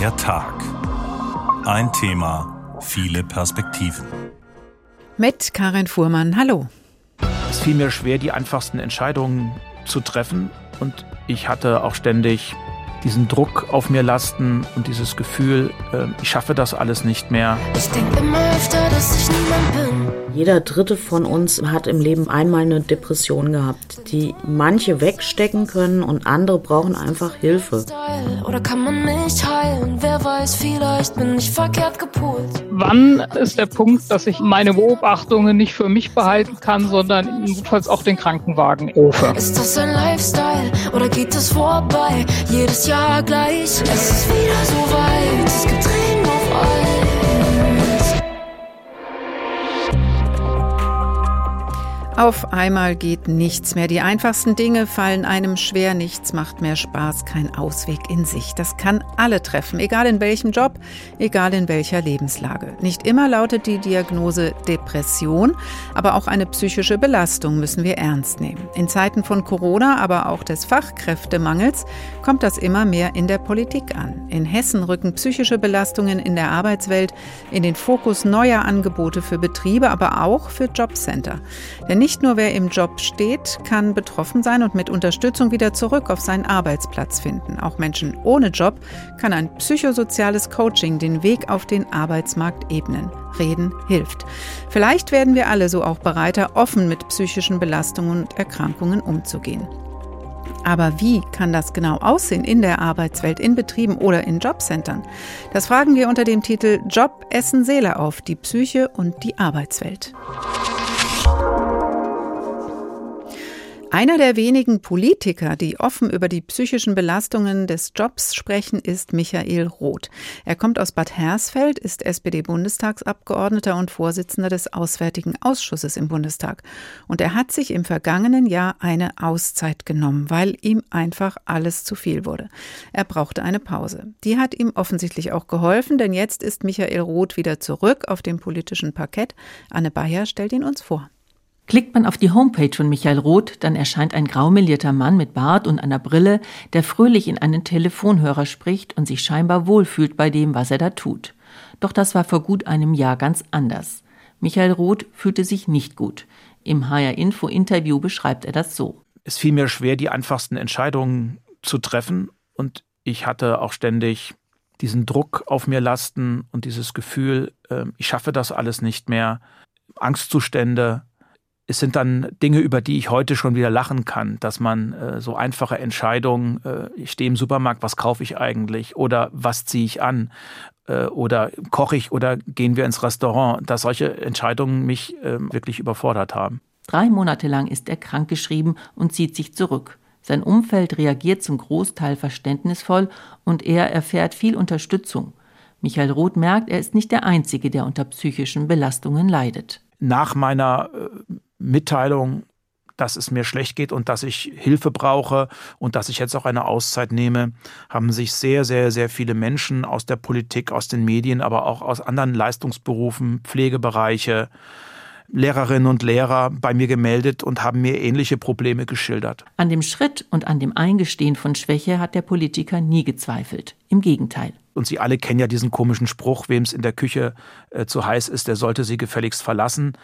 Der Tag. Ein Thema, viele Perspektiven. Mit Karin Fuhrmann, hallo. Es fiel mir schwer, die einfachsten Entscheidungen zu treffen und ich hatte auch ständig diesen Druck auf mir lasten und dieses Gefühl, äh, ich schaffe das alles nicht mehr. Ich denke immer öfter, dass ich niemand bin. Jeder dritte von uns hat im Leben einmal eine Depression gehabt, die manche wegstecken können und andere brauchen einfach Hilfe. Oder kann man mich heilen? Wer weiß, vielleicht bin ich verkehrt gepolt. Wann ist der Punkt, dass ich meine Beobachtungen nicht für mich behalten kann, sondern notfalls auch den Krankenwagen rufe? Ist das ein Lifestyle oder geht es vorbei? Jedes Jahr gleich, es ist wieder so weit. Es gibt Tränen auf Eis. Auf einmal geht nichts mehr. Die einfachsten Dinge fallen einem schwer. Nichts macht mehr Spaß. Kein Ausweg in sich. Das kann alle treffen, egal in welchem Job, egal in welcher Lebenslage. Nicht immer lautet die Diagnose Depression, aber auch eine psychische Belastung müssen wir ernst nehmen. In Zeiten von Corona, aber auch des Fachkräftemangels kommt das immer mehr in der Politik an. In Hessen rücken psychische Belastungen in der Arbeitswelt in den Fokus neuer Angebote für Betriebe, aber auch für Jobcenter. Denn nicht nicht nur wer im Job steht, kann betroffen sein und mit Unterstützung wieder zurück auf seinen Arbeitsplatz finden. Auch Menschen ohne Job kann ein psychosoziales Coaching den Weg auf den Arbeitsmarkt ebnen. Reden hilft. Vielleicht werden wir alle so auch bereiter, offen mit psychischen Belastungen und Erkrankungen umzugehen. Aber wie kann das genau aussehen in der Arbeitswelt, in Betrieben oder in Jobcentern? Das fragen wir unter dem Titel Job, Essen, Seele auf, die Psyche und die Arbeitswelt. Einer der wenigen Politiker, die offen über die psychischen Belastungen des Jobs sprechen, ist Michael Roth. Er kommt aus Bad Hersfeld, ist SPD-Bundestagsabgeordneter und Vorsitzender des Auswärtigen Ausschusses im Bundestag. Und er hat sich im vergangenen Jahr eine Auszeit genommen, weil ihm einfach alles zu viel wurde. Er brauchte eine Pause. Die hat ihm offensichtlich auch geholfen, denn jetzt ist Michael Roth wieder zurück auf dem politischen Parkett. Anne Bayer stellt ihn uns vor. Klickt man auf die Homepage von Michael Roth, dann erscheint ein graumelierter Mann mit Bart und einer Brille, der fröhlich in einen Telefonhörer spricht und sich scheinbar wohlfühlt bei dem, was er da tut. Doch das war vor gut einem Jahr ganz anders. Michael Roth fühlte sich nicht gut. Im HR Info Interview beschreibt er das so. Es fiel mir schwer, die einfachsten Entscheidungen zu treffen und ich hatte auch ständig diesen Druck auf mir lasten und dieses Gefühl, ähm, ich schaffe das alles nicht mehr, Angstzustände, es sind dann Dinge, über die ich heute schon wieder lachen kann, dass man äh, so einfache Entscheidungen, äh, ich stehe im Supermarkt, was kaufe ich eigentlich oder was ziehe ich an äh, oder koche ich oder gehen wir ins Restaurant, dass solche Entscheidungen mich ähm, wirklich überfordert haben. Drei Monate lang ist er krankgeschrieben und zieht sich zurück. Sein Umfeld reagiert zum Großteil verständnisvoll und er erfährt viel Unterstützung. Michael Roth merkt, er ist nicht der Einzige, der unter psychischen Belastungen leidet. Nach meiner äh, Mitteilung, dass es mir schlecht geht und dass ich Hilfe brauche und dass ich jetzt auch eine Auszeit nehme, haben sich sehr, sehr, sehr viele Menschen aus der Politik, aus den Medien, aber auch aus anderen Leistungsberufen, Pflegebereiche, Lehrerinnen und Lehrer bei mir gemeldet und haben mir ähnliche Probleme geschildert. An dem Schritt und an dem Eingestehen von Schwäche hat der Politiker nie gezweifelt. Im Gegenteil. Und Sie alle kennen ja diesen komischen Spruch, wem es in der Küche äh, zu heiß ist, der sollte sie gefälligst verlassen.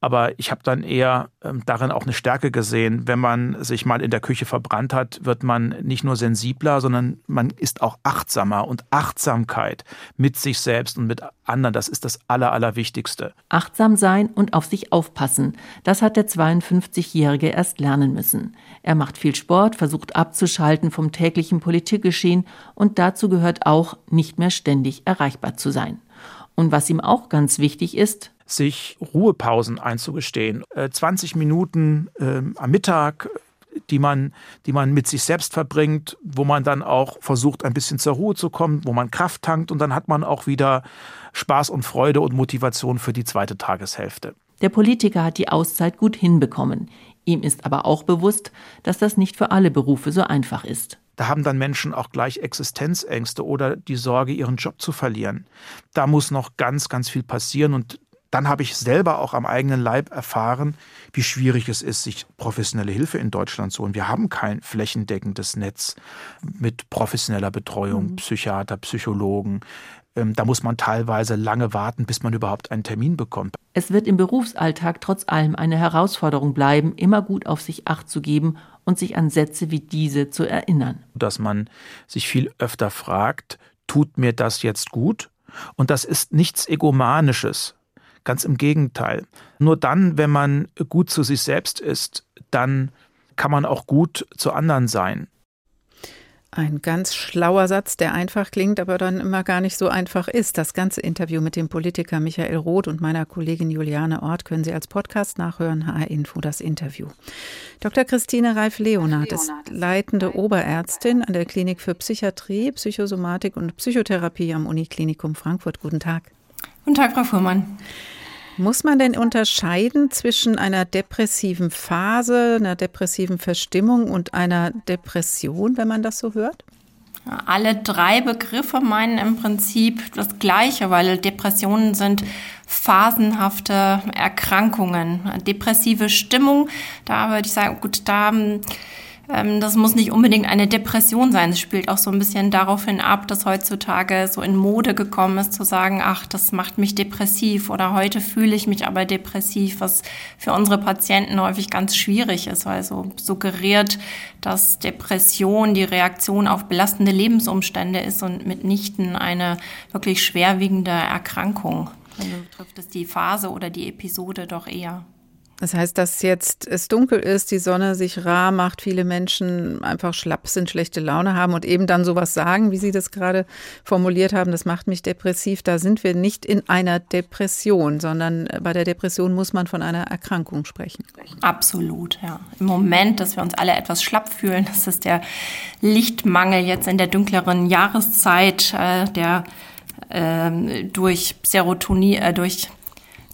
Aber ich habe dann eher ähm, darin auch eine Stärke gesehen. Wenn man sich mal in der Küche verbrannt hat, wird man nicht nur sensibler, sondern man ist auch achtsamer. Und Achtsamkeit mit sich selbst und mit anderen, das ist das Aller, Allerwichtigste. Achtsam sein und auf sich aufpassen, das hat der 52-Jährige erst lernen müssen. Er macht viel Sport, versucht abzuschalten vom täglichen Politikgeschehen und dazu gehört auch, nicht mehr ständig erreichbar zu sein. Und was ihm auch ganz wichtig ist, sich Ruhepausen einzugestehen. 20 äh, Minuten äh, am Mittag, die man, die man mit sich selbst verbringt, wo man dann auch versucht, ein bisschen zur Ruhe zu kommen, wo man Kraft tankt und dann hat man auch wieder Spaß und Freude und Motivation für die zweite Tageshälfte. Der Politiker hat die Auszeit gut hinbekommen. Ihm ist aber auch bewusst, dass das nicht für alle Berufe so einfach ist. Da haben dann Menschen auch gleich Existenzängste oder die Sorge, ihren Job zu verlieren. Da muss noch ganz, ganz viel passieren und dann habe ich selber auch am eigenen Leib erfahren, wie schwierig es ist, sich professionelle Hilfe in Deutschland zu holen. Wir haben kein flächendeckendes Netz mit professioneller Betreuung, mhm. Psychiater, Psychologen. Ähm, da muss man teilweise lange warten, bis man überhaupt einen Termin bekommt. Es wird im Berufsalltag trotz allem eine Herausforderung bleiben, immer gut auf sich acht zu geben und sich an Sätze wie diese zu erinnern. Dass man sich viel öfter fragt, tut mir das jetzt gut? Und das ist nichts Egomanisches. Ganz im Gegenteil. Nur dann, wenn man gut zu sich selbst ist, dann kann man auch gut zu anderen sein. Ein ganz schlauer Satz, der einfach klingt, aber dann immer gar nicht so einfach ist. Das ganze Interview mit dem Politiker Michael Roth und meiner Kollegin Juliane Ort können Sie als Podcast nachhören. HR Info, das Interview. Dr. Christine Reif-Leonard ist leitende Oberärztin an der Klinik für Psychiatrie, Psychosomatik und Psychotherapie am Uniklinikum Frankfurt. Guten Tag. Guten Tag, Frau Fuhrmann. Muss man denn unterscheiden zwischen einer depressiven Phase, einer depressiven Verstimmung und einer Depression, wenn man das so hört? Alle drei Begriffe meinen im Prinzip das Gleiche, weil Depressionen sind phasenhafte Erkrankungen. Depressive Stimmung, da würde ich sagen, gut, da ähm, das muss nicht unbedingt eine Depression sein. Es spielt auch so ein bisschen darauf hin ab, dass heutzutage so in Mode gekommen ist, zu sagen, ach, das macht mich depressiv oder heute fühle ich mich aber depressiv, was für unsere Patienten häufig ganz schwierig ist, weil so suggeriert, dass Depression die Reaktion auf belastende Lebensumstände ist und mitnichten eine wirklich schwerwiegende Erkrankung. Also trifft es die Phase oder die Episode doch eher. Das heißt, dass jetzt es dunkel ist, die Sonne sich rar macht, viele Menschen einfach schlapp sind, schlechte Laune haben und eben dann sowas sagen, wie Sie das gerade formuliert haben, das macht mich depressiv. Da sind wir nicht in einer Depression, sondern bei der Depression muss man von einer Erkrankung sprechen. Absolut, ja. Im Moment, dass wir uns alle etwas schlapp fühlen, das ist der Lichtmangel jetzt in der dunkleren Jahreszeit, äh, der äh, durch Serotonin, äh, durch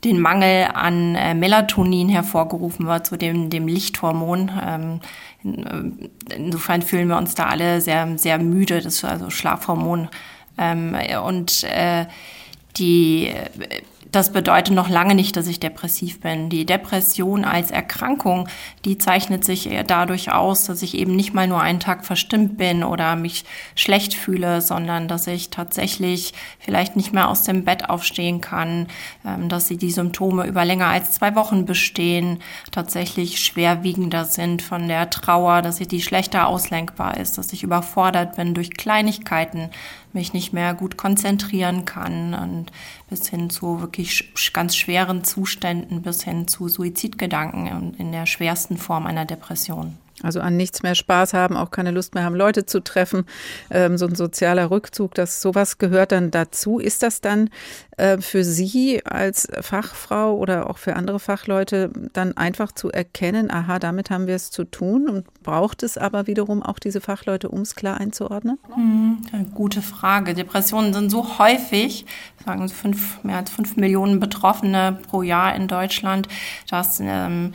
den Mangel an äh, Melatonin hervorgerufen wird, zu dem, dem Lichthormon. Ähm, äh, insofern fühlen wir uns da alle sehr, sehr müde, das ist also Schlafhormon. Ähm, und äh, die das bedeutet noch lange nicht, dass ich depressiv bin. Die Depression als Erkrankung, die zeichnet sich dadurch aus, dass ich eben nicht mal nur einen Tag verstimmt bin oder mich schlecht fühle, sondern dass ich tatsächlich vielleicht nicht mehr aus dem Bett aufstehen kann, ähm, dass sie die Symptome über länger als zwei Wochen bestehen, tatsächlich schwerwiegender sind von der Trauer, dass sie die schlechter auslenkbar ist, dass ich überfordert bin durch Kleinigkeiten, mich nicht mehr gut konzentrieren kann und bis hin zu wirklich ganz schweren Zuständen, bis hin zu Suizidgedanken in der schwersten Form einer Depression. Also an nichts mehr Spaß haben, auch keine Lust mehr haben, Leute zu treffen, ähm, so ein sozialer Rückzug, das sowas gehört dann dazu. Ist das dann äh, für Sie als Fachfrau oder auch für andere Fachleute dann einfach zu erkennen, aha, damit haben wir es zu tun und braucht es aber wiederum auch diese Fachleute, um es klar einzuordnen? Hm, gute Frage. Depressionen sind so häufig, sagen fünf, mehr als fünf Millionen Betroffene pro Jahr in Deutschland, dass ähm,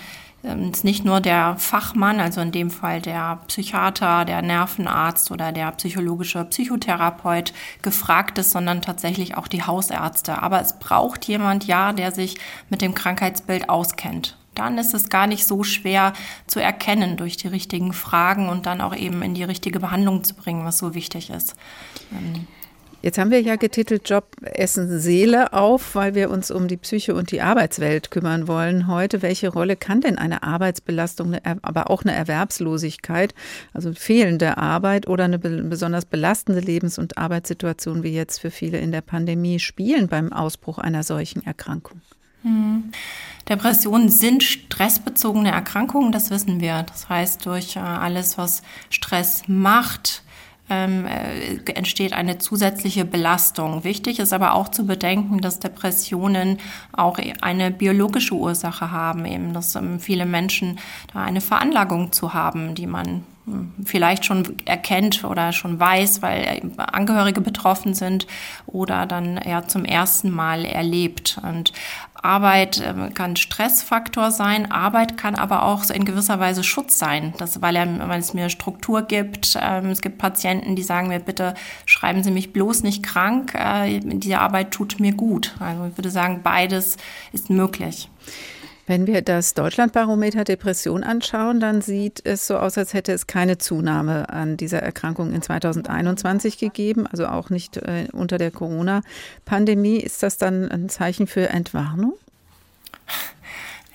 ist nicht nur der Fachmann, also in dem Fall der Psychiater, der Nervenarzt oder der psychologische Psychotherapeut gefragt ist, sondern tatsächlich auch die Hausärzte. Aber es braucht jemand, ja, der sich mit dem Krankheitsbild auskennt. Dann ist es gar nicht so schwer zu erkennen durch die richtigen Fragen und dann auch eben in die richtige Behandlung zu bringen, was so wichtig ist. Jetzt haben wir ja getitelt Job Essen Seele auf, weil wir uns um die Psyche und die Arbeitswelt kümmern wollen heute. Welche Rolle kann denn eine Arbeitsbelastung, aber auch eine Erwerbslosigkeit, also fehlende Arbeit oder eine besonders belastende Lebens- und Arbeitssituation wie jetzt für viele in der Pandemie spielen beim Ausbruch einer solchen Erkrankung? Hm. Depressionen sind stressbezogene Erkrankungen, das wissen wir. Das heißt, durch äh, alles, was Stress macht, ähm, äh, entsteht eine zusätzliche Belastung. Wichtig ist aber auch zu bedenken, dass Depressionen auch eine biologische Ursache haben, eben dass ähm, viele Menschen da eine Veranlagung zu haben, die man vielleicht schon erkennt oder schon weiß, weil Angehörige betroffen sind oder dann ja zum ersten Mal erlebt. Und Arbeit äh, kann Stressfaktor sein, Arbeit kann aber auch in gewisser Weise Schutz sein, das, weil, er, weil es mir Struktur gibt. Ähm, es gibt Patienten, die sagen mir, bitte schreiben Sie mich bloß nicht krank, äh, diese Arbeit tut mir gut. Also ich würde sagen, beides ist möglich. Wenn wir das Deutschlandbarometer Depression anschauen, dann sieht es so aus, als hätte es keine Zunahme an dieser Erkrankung in 2021 gegeben, also auch nicht äh, unter der Corona-Pandemie. Ist das dann ein Zeichen für Entwarnung?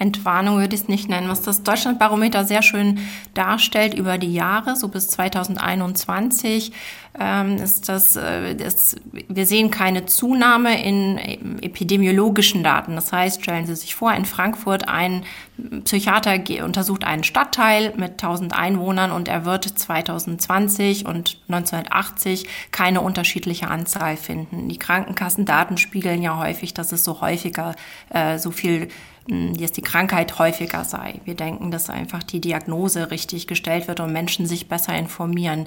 Entwarnung würde ich es nicht nennen. Was das Deutschlandbarometer sehr schön darstellt über die Jahre, so bis 2021, ähm, ist das, äh, das, wir sehen keine Zunahme in epidemiologischen Daten. Das heißt, stellen Sie sich vor, in Frankfurt ein Psychiater untersucht einen Stadtteil mit 1000 Einwohnern und er wird 2020 und 1980 keine unterschiedliche Anzahl finden. Die Krankenkassendaten spiegeln ja häufig, dass es so häufiger äh, so viel dass die Krankheit häufiger sei. Wir denken, dass einfach die Diagnose richtig gestellt wird und Menschen sich besser informieren.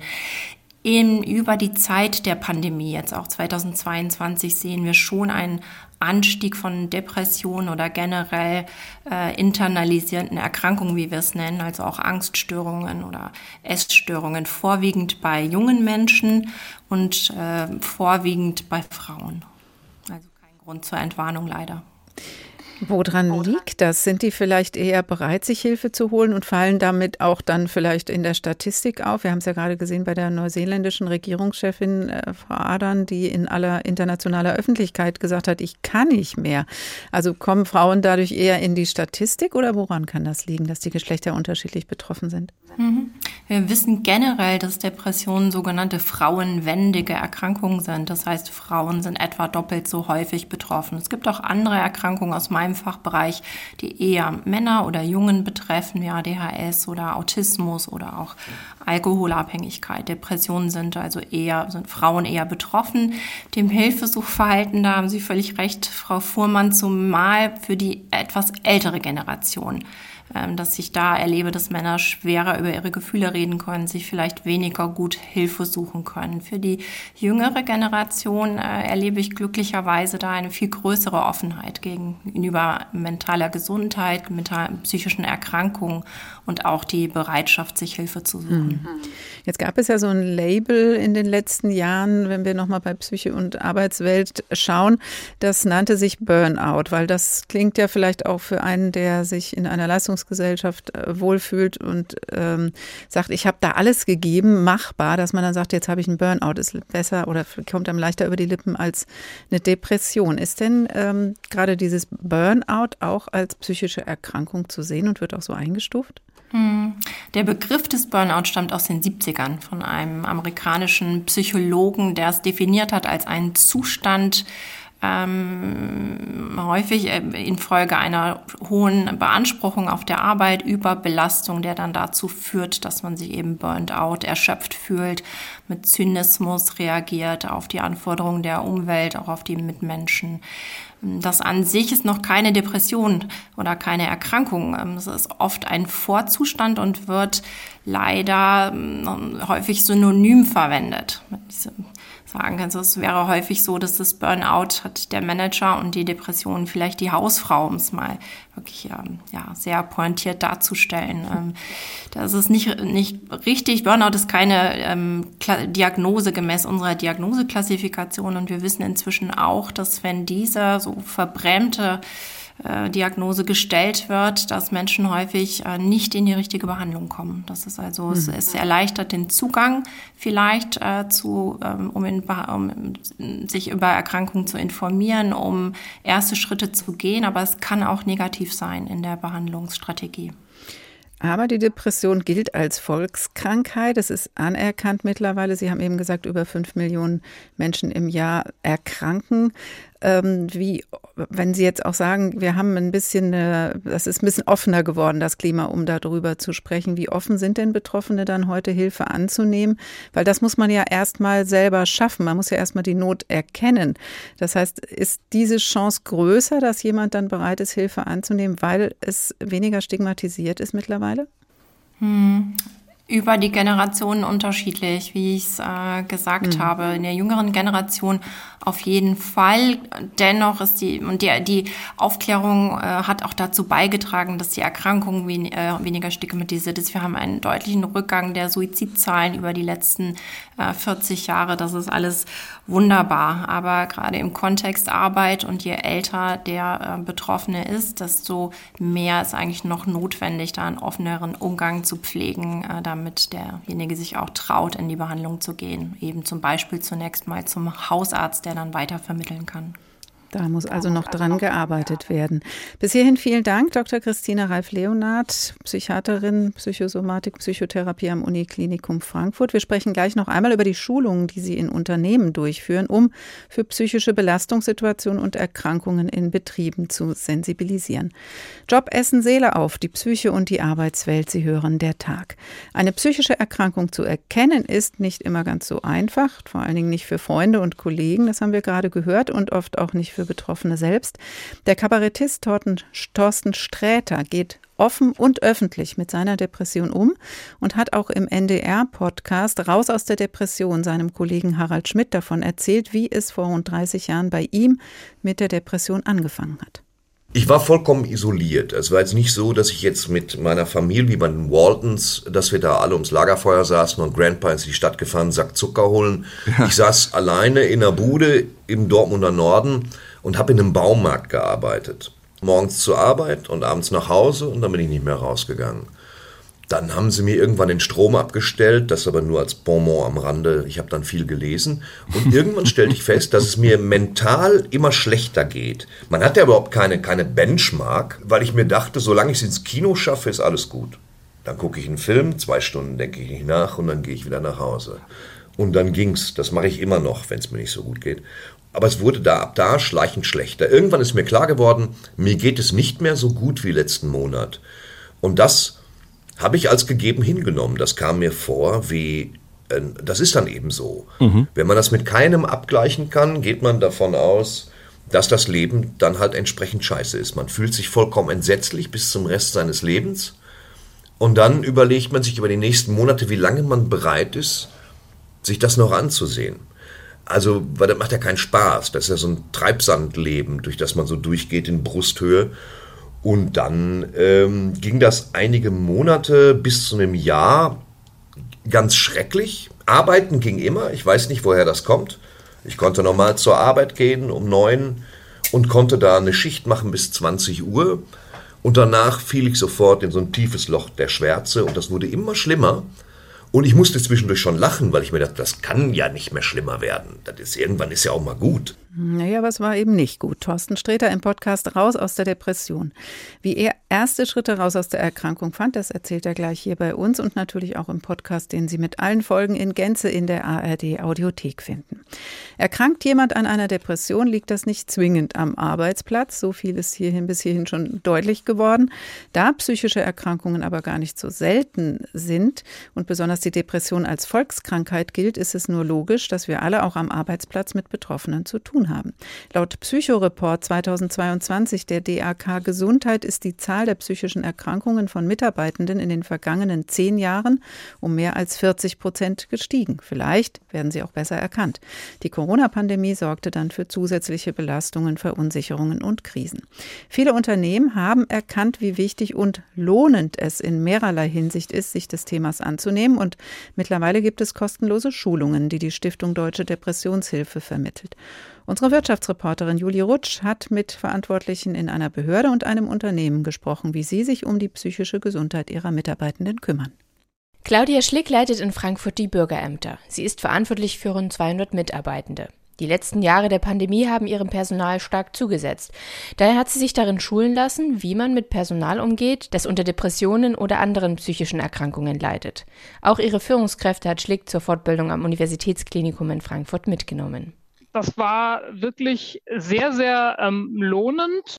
In, über die Zeit der Pandemie, jetzt auch 2022, sehen wir schon einen Anstieg von Depressionen oder generell äh, internalisierten Erkrankungen, wie wir es nennen, also auch Angststörungen oder Essstörungen, vorwiegend bei jungen Menschen und äh, vorwiegend bei Frauen. Also kein Grund zur Entwarnung leider. Woran liegt das? Sind die vielleicht eher bereit, sich Hilfe zu holen und fallen damit auch dann vielleicht in der Statistik auf? Wir haben es ja gerade gesehen bei der neuseeländischen Regierungschefin äh, Frau Adern, die in aller internationaler Öffentlichkeit gesagt hat, ich kann nicht mehr. Also kommen Frauen dadurch eher in die Statistik oder woran kann das liegen, dass die Geschlechter unterschiedlich betroffen sind? Mhm. Wir wissen generell, dass Depressionen sogenannte frauenwendige Erkrankungen sind. Das heißt, Frauen sind etwa doppelt so häufig betroffen. Es gibt auch andere Erkrankungen aus meinem Fachbereich, die eher Männer oder Jungen betreffen, wie ADHS oder Autismus oder auch Alkoholabhängigkeit. Depressionen sind also eher, sind Frauen eher betroffen. Dem Hilfesuchverhalten, da haben Sie völlig recht, Frau Fuhrmann, zumal für die etwas ältere Generation. Ähm, dass ich da erlebe, dass Männer schwerer über ihre Gefühle reden können, sich vielleicht weniger gut Hilfe suchen können. Für die jüngere Generation äh, erlebe ich glücklicherweise da eine viel größere Offenheit gegenüber mentaler Gesundheit, mental, psychischen Erkrankungen und auch die Bereitschaft, sich Hilfe zu suchen. Mhm. Jetzt gab es ja so ein Label in den letzten Jahren, wenn wir nochmal bei Psyche und Arbeitswelt schauen, das nannte sich Burnout, weil das klingt ja vielleicht auch für einen, der sich in einer Leistungs Leistungsgesellschaft äh, wohlfühlt und ähm, sagt, ich habe da alles gegeben, machbar, dass man dann sagt, jetzt habe ich einen Burnout, ist besser oder kommt einem leichter über die Lippen als eine Depression. Ist denn ähm, gerade dieses Burnout auch als psychische Erkrankung zu sehen und wird auch so eingestuft? Hm. Der Begriff des Burnout stammt aus den 70ern von einem amerikanischen Psychologen, der es definiert hat als einen Zustand, ähm, häufig äh, infolge einer hohen Beanspruchung auf der Arbeit, Überbelastung, der dann dazu führt, dass man sich eben burnt out, erschöpft fühlt, mit Zynismus reagiert auf die Anforderungen der Umwelt, auch auf die Mitmenschen. Das an sich ist noch keine Depression oder keine Erkrankung. Es ist oft ein Vorzustand und wird leider ähm, häufig synonym verwendet sagen kannst. Es wäre häufig so, dass das Burnout hat der Manager und die Depression vielleicht die Hausfrau, um es mal wirklich ähm, ja, sehr pointiert darzustellen. Ähm, das ist nicht, nicht richtig. Burnout ist keine ähm, Diagnose gemäß unserer Diagnoseklassifikation und wir wissen inzwischen auch, dass wenn diese so verbrämte äh, Diagnose gestellt wird, dass Menschen häufig äh, nicht in die richtige Behandlung kommen. Das ist also, mhm. es, es, erleichtert den Zugang vielleicht äh, zu, ähm, um, in, um sich über Erkrankungen zu informieren, um erste Schritte zu gehen, aber es kann auch negativ sein in der Behandlungsstrategie. Aber die Depression gilt als Volkskrankheit. Es ist anerkannt mittlerweile. Sie haben eben gesagt, über fünf Millionen Menschen im Jahr erkranken ähm, wie, wenn Sie jetzt auch sagen, wir haben ein bisschen, äh, das ist ein bisschen offener geworden, das Klima, um darüber zu sprechen. Wie offen sind denn Betroffene dann heute Hilfe anzunehmen? Weil das muss man ja erstmal selber schaffen. Man muss ja erstmal die Not erkennen. Das heißt, ist diese Chance größer, dass jemand dann bereit ist, Hilfe anzunehmen, weil es weniger stigmatisiert ist mittlerweile? Hm. Über die Generationen unterschiedlich, wie ich es äh, gesagt mhm. habe. In der jüngeren Generation auf jeden Fall. Dennoch ist die, und die, die Aufklärung äh, hat auch dazu beigetragen, dass die Erkrankung wen, äh, weniger stigmatisiert ist. Wir haben einen deutlichen Rückgang der Suizidzahlen über die letzten äh, 40 Jahre. Das ist alles wunderbar. Aber gerade im Kontext Arbeit und je älter der äh, Betroffene ist, desto mehr ist eigentlich noch notwendig, da einen offeneren Umgang zu pflegen, äh, damit derjenige sich auch traut, in die Behandlung zu gehen. Eben zum Beispiel zunächst mal zum Hausarzt, der dann weitervermitteln kann. Da muss also noch dran gearbeitet werden. Bis hierhin vielen Dank, Dr. Christina Reif-Leonard, Psychiaterin, Psychosomatik, Psychotherapie am Uniklinikum Frankfurt. Wir sprechen gleich noch einmal über die Schulungen, die Sie in Unternehmen durchführen, um für psychische Belastungssituationen und Erkrankungen in Betrieben zu sensibilisieren. Job essen Seele auf, die Psyche und die Arbeitswelt, Sie hören der Tag. Eine psychische Erkrankung zu erkennen ist nicht immer ganz so einfach, vor allen Dingen nicht für Freunde und Kollegen, das haben wir gerade gehört, und oft auch nicht für Betroffene selbst. Der Kabarettist Thorsten Sträter geht offen und öffentlich mit seiner Depression um und hat auch im NDR-Podcast Raus aus der Depression seinem Kollegen Harald Schmidt davon erzählt, wie es vor rund 30 Jahren bei ihm mit der Depression angefangen hat. Ich war vollkommen isoliert. Es war jetzt nicht so, dass ich jetzt mit meiner Familie, wie bei den Waltons, dass wir da alle ums Lagerfeuer saßen und Grandpa ins die Stadt gefahren, Sack Zucker holen. Ja. Ich saß alleine in der Bude im Dortmunder Norden und habe in einem Baumarkt gearbeitet. Morgens zur Arbeit und abends nach Hause und dann bin ich nicht mehr rausgegangen. Dann haben sie mir irgendwann den Strom abgestellt, das aber nur als Bonbon am Rande. Ich habe dann viel gelesen. Und irgendwann stellte ich fest, dass es mir mental immer schlechter geht. Man hat ja überhaupt keine, keine Benchmark, weil ich mir dachte, solange ich es ins Kino schaffe, ist alles gut. Dann gucke ich einen Film, zwei Stunden denke ich nicht nach und dann gehe ich wieder nach Hause. Und dann ging's. Das mache ich immer noch, wenn es mir nicht so gut geht. Aber es wurde da ab da schleichend schlechter. Irgendwann ist mir klar geworden, mir geht es nicht mehr so gut wie letzten Monat. Und das habe ich als gegeben hingenommen. Das kam mir vor wie, äh, das ist dann eben so. Mhm. Wenn man das mit keinem abgleichen kann, geht man davon aus, dass das Leben dann halt entsprechend scheiße ist. Man fühlt sich vollkommen entsetzlich bis zum Rest seines Lebens. Und dann überlegt man sich über die nächsten Monate, wie lange man bereit ist, sich das noch anzusehen. Also, weil das macht ja keinen Spaß. Das ist ja so ein Treibsandleben, durch das man so durchgeht in Brusthöhe. Und dann ähm, ging das einige Monate bis zu einem Jahr ganz schrecklich. Arbeiten ging immer. Ich weiß nicht, woher das kommt. Ich konnte normal zur Arbeit gehen um neun und konnte da eine Schicht machen bis 20 Uhr. Und danach fiel ich sofort in so ein tiefes Loch der Schwärze und das wurde immer schlimmer. Und ich musste zwischendurch schon lachen, weil ich mir dachte, das kann ja nicht mehr schlimmer werden. Das ist, irgendwann ist ja auch mal gut. Naja, aber es war eben nicht gut. Thorsten Sträter im Podcast Raus aus der Depression. Wie er erste Schritte raus aus der Erkrankung fand, das erzählt er gleich hier bei uns und natürlich auch im Podcast, den Sie mit allen Folgen in Gänze in der ARD Audiothek finden. Erkrankt jemand an einer Depression, liegt das nicht zwingend am Arbeitsplatz. So viel ist hierhin bis hierhin schon deutlich geworden. Da psychische Erkrankungen aber gar nicht so selten sind und besonders die Depression als Volkskrankheit gilt, ist es nur logisch, dass wir alle auch am Arbeitsplatz mit Betroffenen zu tun haben. Laut Psychoreport 2022 der DAK Gesundheit ist die Zahl der psychischen Erkrankungen von Mitarbeitenden in den vergangenen zehn Jahren um mehr als 40 Prozent gestiegen. Vielleicht werden sie auch besser erkannt. Die Corona-Pandemie sorgte dann für zusätzliche Belastungen, Verunsicherungen und Krisen. Viele Unternehmen haben erkannt, wie wichtig und lohnend es in mehrerlei Hinsicht ist, sich des Themas anzunehmen. Und mittlerweile gibt es kostenlose Schulungen, die die Stiftung Deutsche Depressionshilfe vermittelt. Unsere Wirtschaftsreporterin Julie Rutsch hat mit Verantwortlichen in einer Behörde und einem Unternehmen gesprochen, wie sie sich um die psychische Gesundheit ihrer Mitarbeitenden kümmern. Claudia Schlick leitet in Frankfurt die Bürgerämter. Sie ist verantwortlich für rund 200 Mitarbeitende. Die letzten Jahre der Pandemie haben ihrem Personal stark zugesetzt. Daher hat sie sich darin schulen lassen, wie man mit Personal umgeht, das unter Depressionen oder anderen psychischen Erkrankungen leidet. Auch ihre Führungskräfte hat Schlick zur Fortbildung am Universitätsklinikum in Frankfurt mitgenommen. Das war wirklich sehr, sehr ähm, lohnend.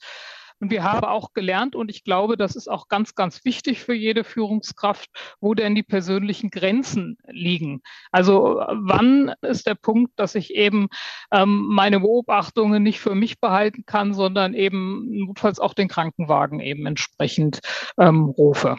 Und wir haben auch gelernt, und ich glaube, das ist auch ganz, ganz wichtig für jede Führungskraft, wo denn die persönlichen Grenzen liegen. Also wann ist der Punkt, dass ich eben ähm, meine Beobachtungen nicht für mich behalten kann, sondern eben notfalls auch den Krankenwagen eben entsprechend ähm, rufe.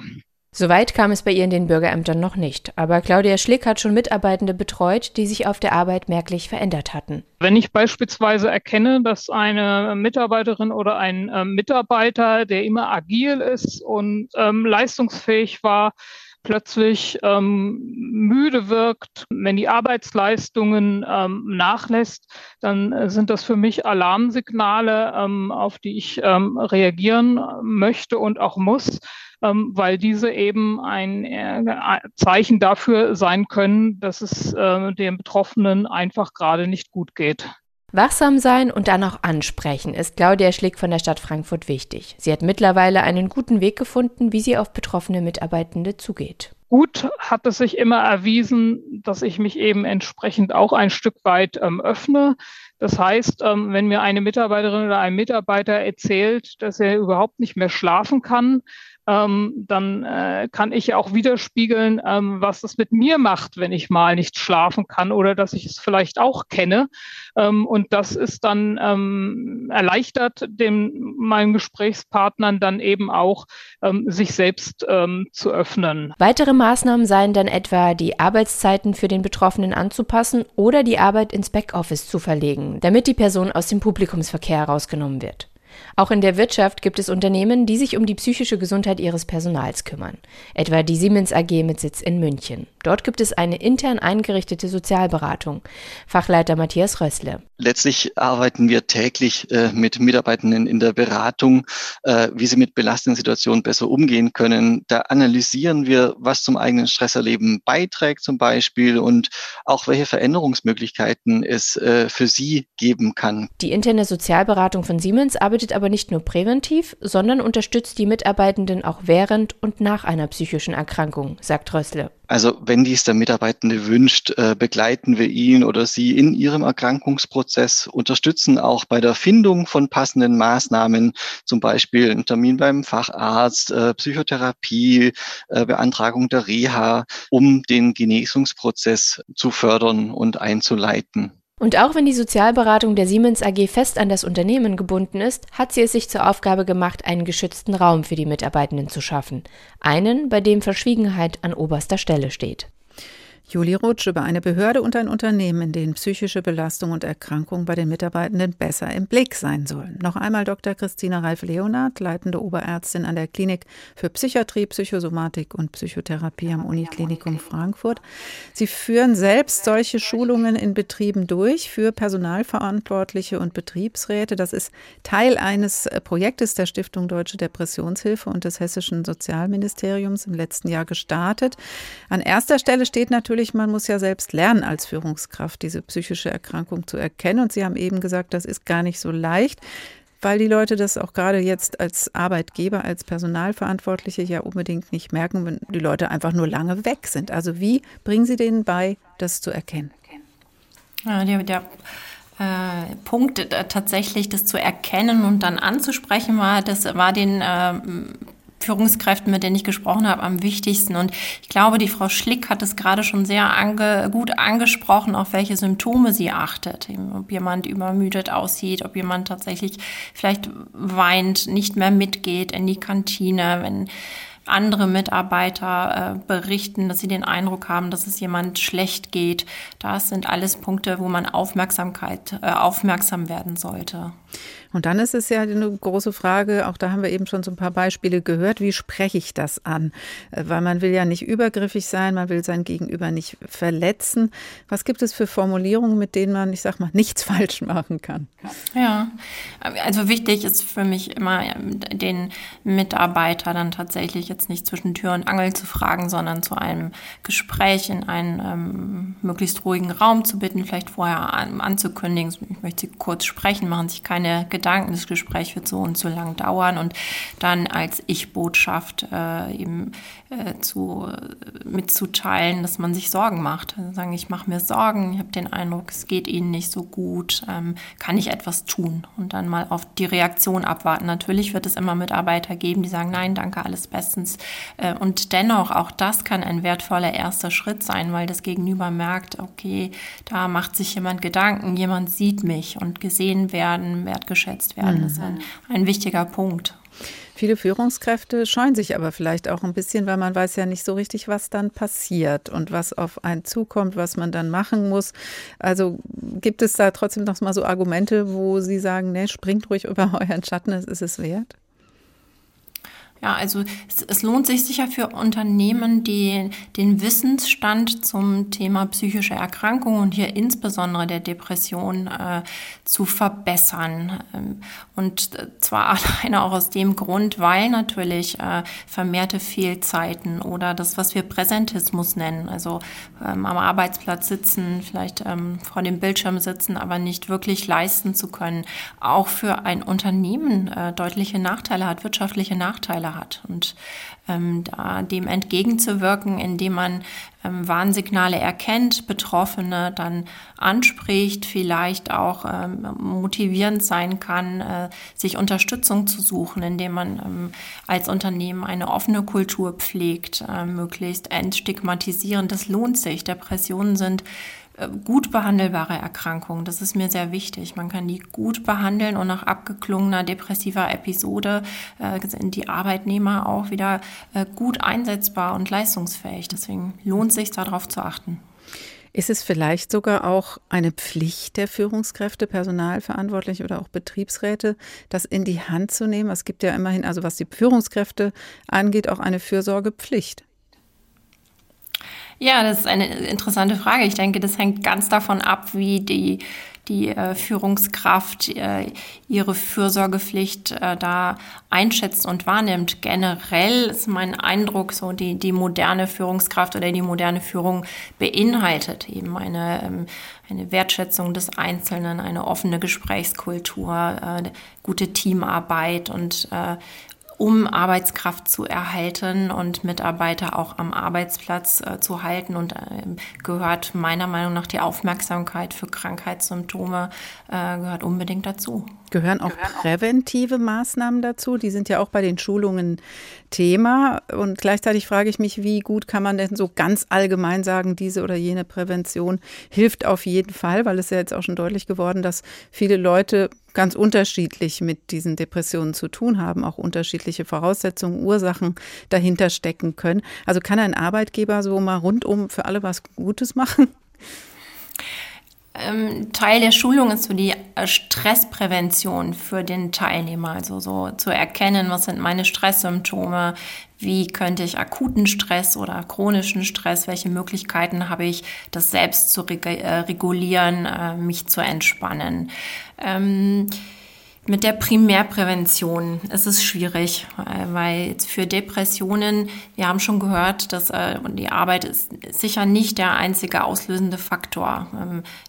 Soweit kam es bei ihr in den Bürgerämtern noch nicht. Aber Claudia Schlick hat schon Mitarbeitende betreut, die sich auf der Arbeit merklich verändert hatten. Wenn ich beispielsweise erkenne, dass eine Mitarbeiterin oder ein äh, Mitarbeiter, der immer agil ist und ähm, leistungsfähig war, plötzlich ähm, müde wirkt, wenn die Arbeitsleistungen ähm, nachlässt, dann äh, sind das für mich Alarmsignale, ähm, auf die ich ähm, reagieren möchte und auch muss, ähm, weil diese eben ein äh, Zeichen dafür sein können, dass es äh, dem Betroffenen einfach gerade nicht gut geht. Wachsam sein und dann auch ansprechen ist Claudia Schlick von der Stadt Frankfurt wichtig. Sie hat mittlerweile einen guten Weg gefunden, wie sie auf betroffene Mitarbeitende zugeht. Gut hat es sich immer erwiesen, dass ich mich eben entsprechend auch ein Stück weit ähm, öffne. Das heißt, ähm, wenn mir eine Mitarbeiterin oder ein Mitarbeiter erzählt, dass er überhaupt nicht mehr schlafen kann, ähm, dann äh, kann ich auch widerspiegeln, ähm, was das mit mir macht, wenn ich mal nicht schlafen kann oder dass ich es vielleicht auch kenne. Und das ist dann erleichtert dem meinen Gesprächspartnern dann eben auch, sich selbst zu öffnen. Weitere Maßnahmen seien dann etwa, die Arbeitszeiten für den Betroffenen anzupassen oder die Arbeit ins Backoffice zu verlegen, damit die Person aus dem Publikumsverkehr herausgenommen wird. Auch in der Wirtschaft gibt es Unternehmen, die sich um die psychische Gesundheit ihres Personals kümmern, etwa die Siemens AG mit Sitz in München. Dort gibt es eine intern eingerichtete Sozialberatung. Fachleiter Matthias Rössle. Letztlich arbeiten wir täglich äh, mit Mitarbeitenden in der Beratung, äh, wie sie mit belastenden Situationen besser umgehen können. Da analysieren wir, was zum eigenen Stresserleben beiträgt zum Beispiel und auch welche Veränderungsmöglichkeiten es äh, für sie geben kann. Die interne Sozialberatung von Siemens arbeitet arbeitet aber nicht nur präventiv, sondern unterstützt die Mitarbeitenden auch während und nach einer psychischen Erkrankung, sagt Rössle. Also wenn dies der Mitarbeitende wünscht, äh, begleiten wir ihn oder sie in ihrem Erkrankungsprozess, unterstützen auch bei der Findung von passenden Maßnahmen, zum Beispiel einen Termin beim Facharzt, äh, Psychotherapie, äh, Beantragung der Reha, um den Genesungsprozess zu fördern und einzuleiten. Und auch wenn die Sozialberatung der Siemens AG fest an das Unternehmen gebunden ist, hat sie es sich zur Aufgabe gemacht, einen geschützten Raum für die Mitarbeitenden zu schaffen. Einen, bei dem Verschwiegenheit an oberster Stelle steht. Juli Rutsch über eine Behörde und ein Unternehmen, in denen psychische Belastung und Erkrankung bei den Mitarbeitenden besser im Blick sein sollen. Noch einmal Dr. Christina Ralf-Leonard, leitende Oberärztin an der Klinik für Psychiatrie, Psychosomatik und Psychotherapie am Uniklinikum Frankfurt. Sie führen selbst solche Schulungen in Betrieben durch für Personalverantwortliche und Betriebsräte. Das ist Teil eines äh, Projektes der Stiftung Deutsche Depressionshilfe und des Hessischen Sozialministeriums im letzten Jahr gestartet. An erster Stelle steht natürlich natürlich, man muss ja selbst lernen als Führungskraft, diese psychische Erkrankung zu erkennen. Und Sie haben eben gesagt, das ist gar nicht so leicht, weil die Leute das auch gerade jetzt als Arbeitgeber, als Personalverantwortliche ja unbedingt nicht merken, wenn die Leute einfach nur lange weg sind. Also wie bringen Sie denen bei, das zu erkennen? Ja, der, äh, Punkt tatsächlich, das zu erkennen und dann anzusprechen war, das war den äh, Führungskräften, mit denen ich gesprochen habe, am wichtigsten. Und ich glaube, die Frau Schlick hat es gerade schon sehr ange, gut angesprochen, auf welche Symptome sie achtet. Ob jemand übermüdet aussieht, ob jemand tatsächlich vielleicht weint, nicht mehr mitgeht in die Kantine, wenn andere Mitarbeiter äh, berichten, dass sie den Eindruck haben, dass es jemand schlecht geht. Das sind alles Punkte, wo man Aufmerksamkeit, äh, aufmerksam werden sollte. Und dann ist es ja eine große Frage, auch da haben wir eben schon so ein paar Beispiele gehört, wie spreche ich das an? Äh, weil man will ja nicht übergriffig sein, man will sein Gegenüber nicht verletzen. Was gibt es für Formulierungen, mit denen man, ich sag mal, nichts falsch machen kann? Ja, also wichtig ist für mich immer den Mitarbeiter dann tatsächlich jetzt nicht zwischen Tür und Angel zu fragen, sondern zu einem Gespräch in einen ähm, möglichst ruhigen Raum zu bitten, vielleicht vorher an, anzukündigen, ich möchte Sie kurz sprechen, machen sich keine Gedanken, das Gespräch wird so und so lang dauern und dann als Ich-Botschaft äh, eben äh, zu, mitzuteilen, dass man sich Sorgen macht. Also sagen, ich mache mir Sorgen, ich habe den Eindruck, es geht Ihnen nicht so gut, ähm, kann ich etwas tun? Und dann mal auf die Reaktion abwarten. Natürlich wird es immer Mitarbeiter geben, die sagen, nein, danke, alles bestens. Äh, und dennoch, auch das kann ein wertvoller erster Schritt sein, weil das Gegenüber merkt, okay, da macht sich jemand Gedanken, jemand sieht mich und gesehen werden, wertgeschätzt werden. Mhm. Das ist ein, ein wichtiger Punkt. Viele Führungskräfte scheuen sich aber vielleicht auch ein bisschen, weil man weiß ja nicht so richtig, was dann passiert und was auf einen zukommt, was man dann machen muss. Also gibt es da trotzdem noch mal so Argumente, wo Sie sagen, ne, springt ruhig über euren Schatten, es ist es wert? Ja, also es, es, lohnt sich sicher für Unternehmen, die den Wissensstand zum Thema psychische Erkrankungen und hier insbesondere der Depression äh, zu verbessern. Ähm, und zwar alleine auch aus dem Grund, weil natürlich äh, vermehrte Fehlzeiten oder das, was wir Präsentismus nennen, also ähm, am Arbeitsplatz sitzen, vielleicht ähm, vor dem Bildschirm sitzen, aber nicht wirklich leisten zu können, auch für ein Unternehmen äh, deutliche Nachteile hat, wirtschaftliche Nachteile Rolle hat. Und ähm, da dem entgegenzuwirken, indem man ähm, Warnsignale erkennt, Betroffene dann anspricht, vielleicht auch ähm, motivierend sein kann, äh, sich Unterstützung zu suchen, indem man ähm, als Unternehmen eine offene Kultur pflegt, äh, möglichst entstigmatisierend. Das lohnt sich. Depressionen sind gut behandelbare Erkrankung. Das ist mir sehr wichtig. Man kann die gut behandeln und nach abgeklungener depressiver Episode äh, sind die Arbeitnehmer auch wieder äh, gut einsetzbar und leistungsfähig. Deswegen lohnt sich darauf zu achten. Ist es vielleicht sogar auch eine Pflicht der Führungskräfte, Personalverantwortliche oder auch Betriebsräte, das in die Hand zu nehmen? Es gibt ja immerhin, also was die Führungskräfte angeht, auch eine Fürsorgepflicht. Ja, das ist eine interessante Frage. Ich denke, das hängt ganz davon ab, wie die, die äh, Führungskraft äh, ihre Fürsorgepflicht äh, da einschätzt und wahrnimmt. Generell ist mein Eindruck, so die, die moderne Führungskraft oder die moderne Führung beinhaltet eben eine, ähm, eine Wertschätzung des Einzelnen, eine offene Gesprächskultur, äh, gute Teamarbeit und äh, um Arbeitskraft zu erhalten und Mitarbeiter auch am Arbeitsplatz äh, zu halten. Und äh, gehört meiner Meinung nach die Aufmerksamkeit für Krankheitssymptome äh, gehört unbedingt dazu. Gehören auch präventive Maßnahmen dazu? Die sind ja auch bei den Schulungen Thema. Und gleichzeitig frage ich mich, wie gut kann man denn so ganz allgemein sagen, diese oder jene Prävention hilft auf jeden Fall, weil es ja jetzt auch schon deutlich geworden, dass viele Leute ganz unterschiedlich mit diesen Depressionen zu tun haben, auch unterschiedliche Voraussetzungen, Ursachen dahinter stecken können. Also kann ein Arbeitgeber so mal rundum für alle was Gutes machen? Ähm, Teil der Schulung ist so die äh, Stressprävention für den Teilnehmer, also so zu erkennen, was sind meine Stresssymptome, wie könnte ich akuten Stress oder chronischen Stress, welche Möglichkeiten habe ich, das selbst zu äh, regulieren, äh, mich zu entspannen. Ähm, mit der Primärprävention ist es schwierig, weil für Depressionen, wir haben schon gehört, dass äh, die Arbeit ist sicher nicht der einzige auslösende Faktor.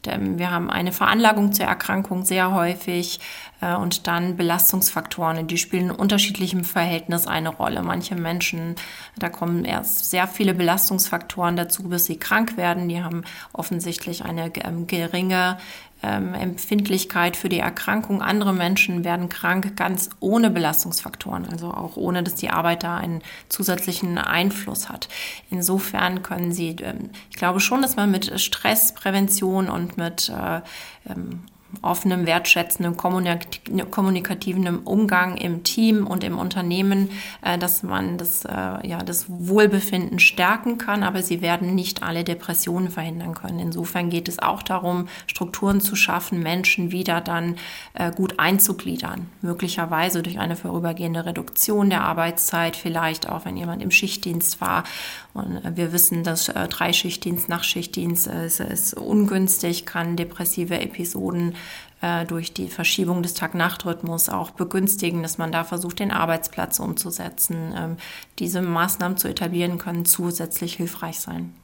Ähm, wir haben eine Veranlagung zur Erkrankung sehr häufig äh, und dann Belastungsfaktoren, die spielen in unterschiedlichem Verhältnis eine Rolle. Manche Menschen, da kommen erst sehr viele Belastungsfaktoren dazu, bis sie krank werden. Die haben offensichtlich eine ähm, geringe ähm, Empfindlichkeit für die Erkrankung. Andere Menschen werden krank ganz ohne Belastungsfaktoren, also auch ohne, dass die Arbeit da einen zusätzlichen Einfluss hat. Insofern können sie, ähm, ich glaube schon, dass man mit Stressprävention und mit äh, ähm, offenem, wertschätzendem, kommunikativen Umgang im Team und im Unternehmen, äh, dass man das, äh, ja, das Wohlbefinden stärken kann, aber sie werden nicht alle Depressionen verhindern können. Insofern geht es auch darum, Strukturen zu schaffen, Menschen wieder dann äh, gut einzugliedern, möglicherweise durch eine vorübergehende Reduktion der Arbeitszeit, vielleicht auch, wenn jemand im Schichtdienst war. Und wir wissen, dass Dreischichtdienst, Nachtschichtdienst ist, ist ungünstig, kann depressive Episoden äh, durch die Verschiebung des Tag-Nacht-Rhythmus auch begünstigen, dass man da versucht, den Arbeitsplatz umzusetzen. Ähm, diese Maßnahmen zu etablieren können zusätzlich hilfreich sein.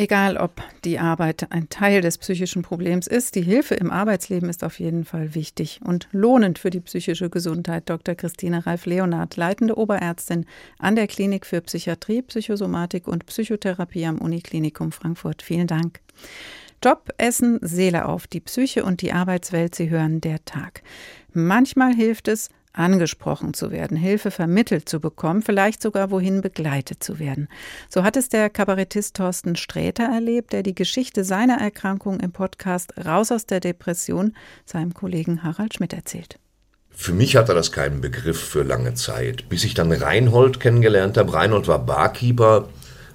Egal, ob die Arbeit ein Teil des psychischen Problems ist, die Hilfe im Arbeitsleben ist auf jeden Fall wichtig und lohnend für die psychische Gesundheit. Dr. Christine Reif-Leonard, leitende Oberärztin an der Klinik für Psychiatrie, Psychosomatik und Psychotherapie am Uniklinikum Frankfurt. Vielen Dank. Job, Essen, Seele auf, die Psyche und die Arbeitswelt, Sie hören der Tag. Manchmal hilft es, angesprochen zu werden, Hilfe vermittelt zu bekommen, vielleicht sogar wohin begleitet zu werden. So hat es der Kabarettist Thorsten Sträter erlebt, der die Geschichte seiner Erkrankung im Podcast Raus aus der Depression seinem Kollegen Harald Schmidt erzählt. Für mich hatte das keinen Begriff für lange Zeit, bis ich dann Reinhold kennengelernt habe. Reinhold war Barkeeper,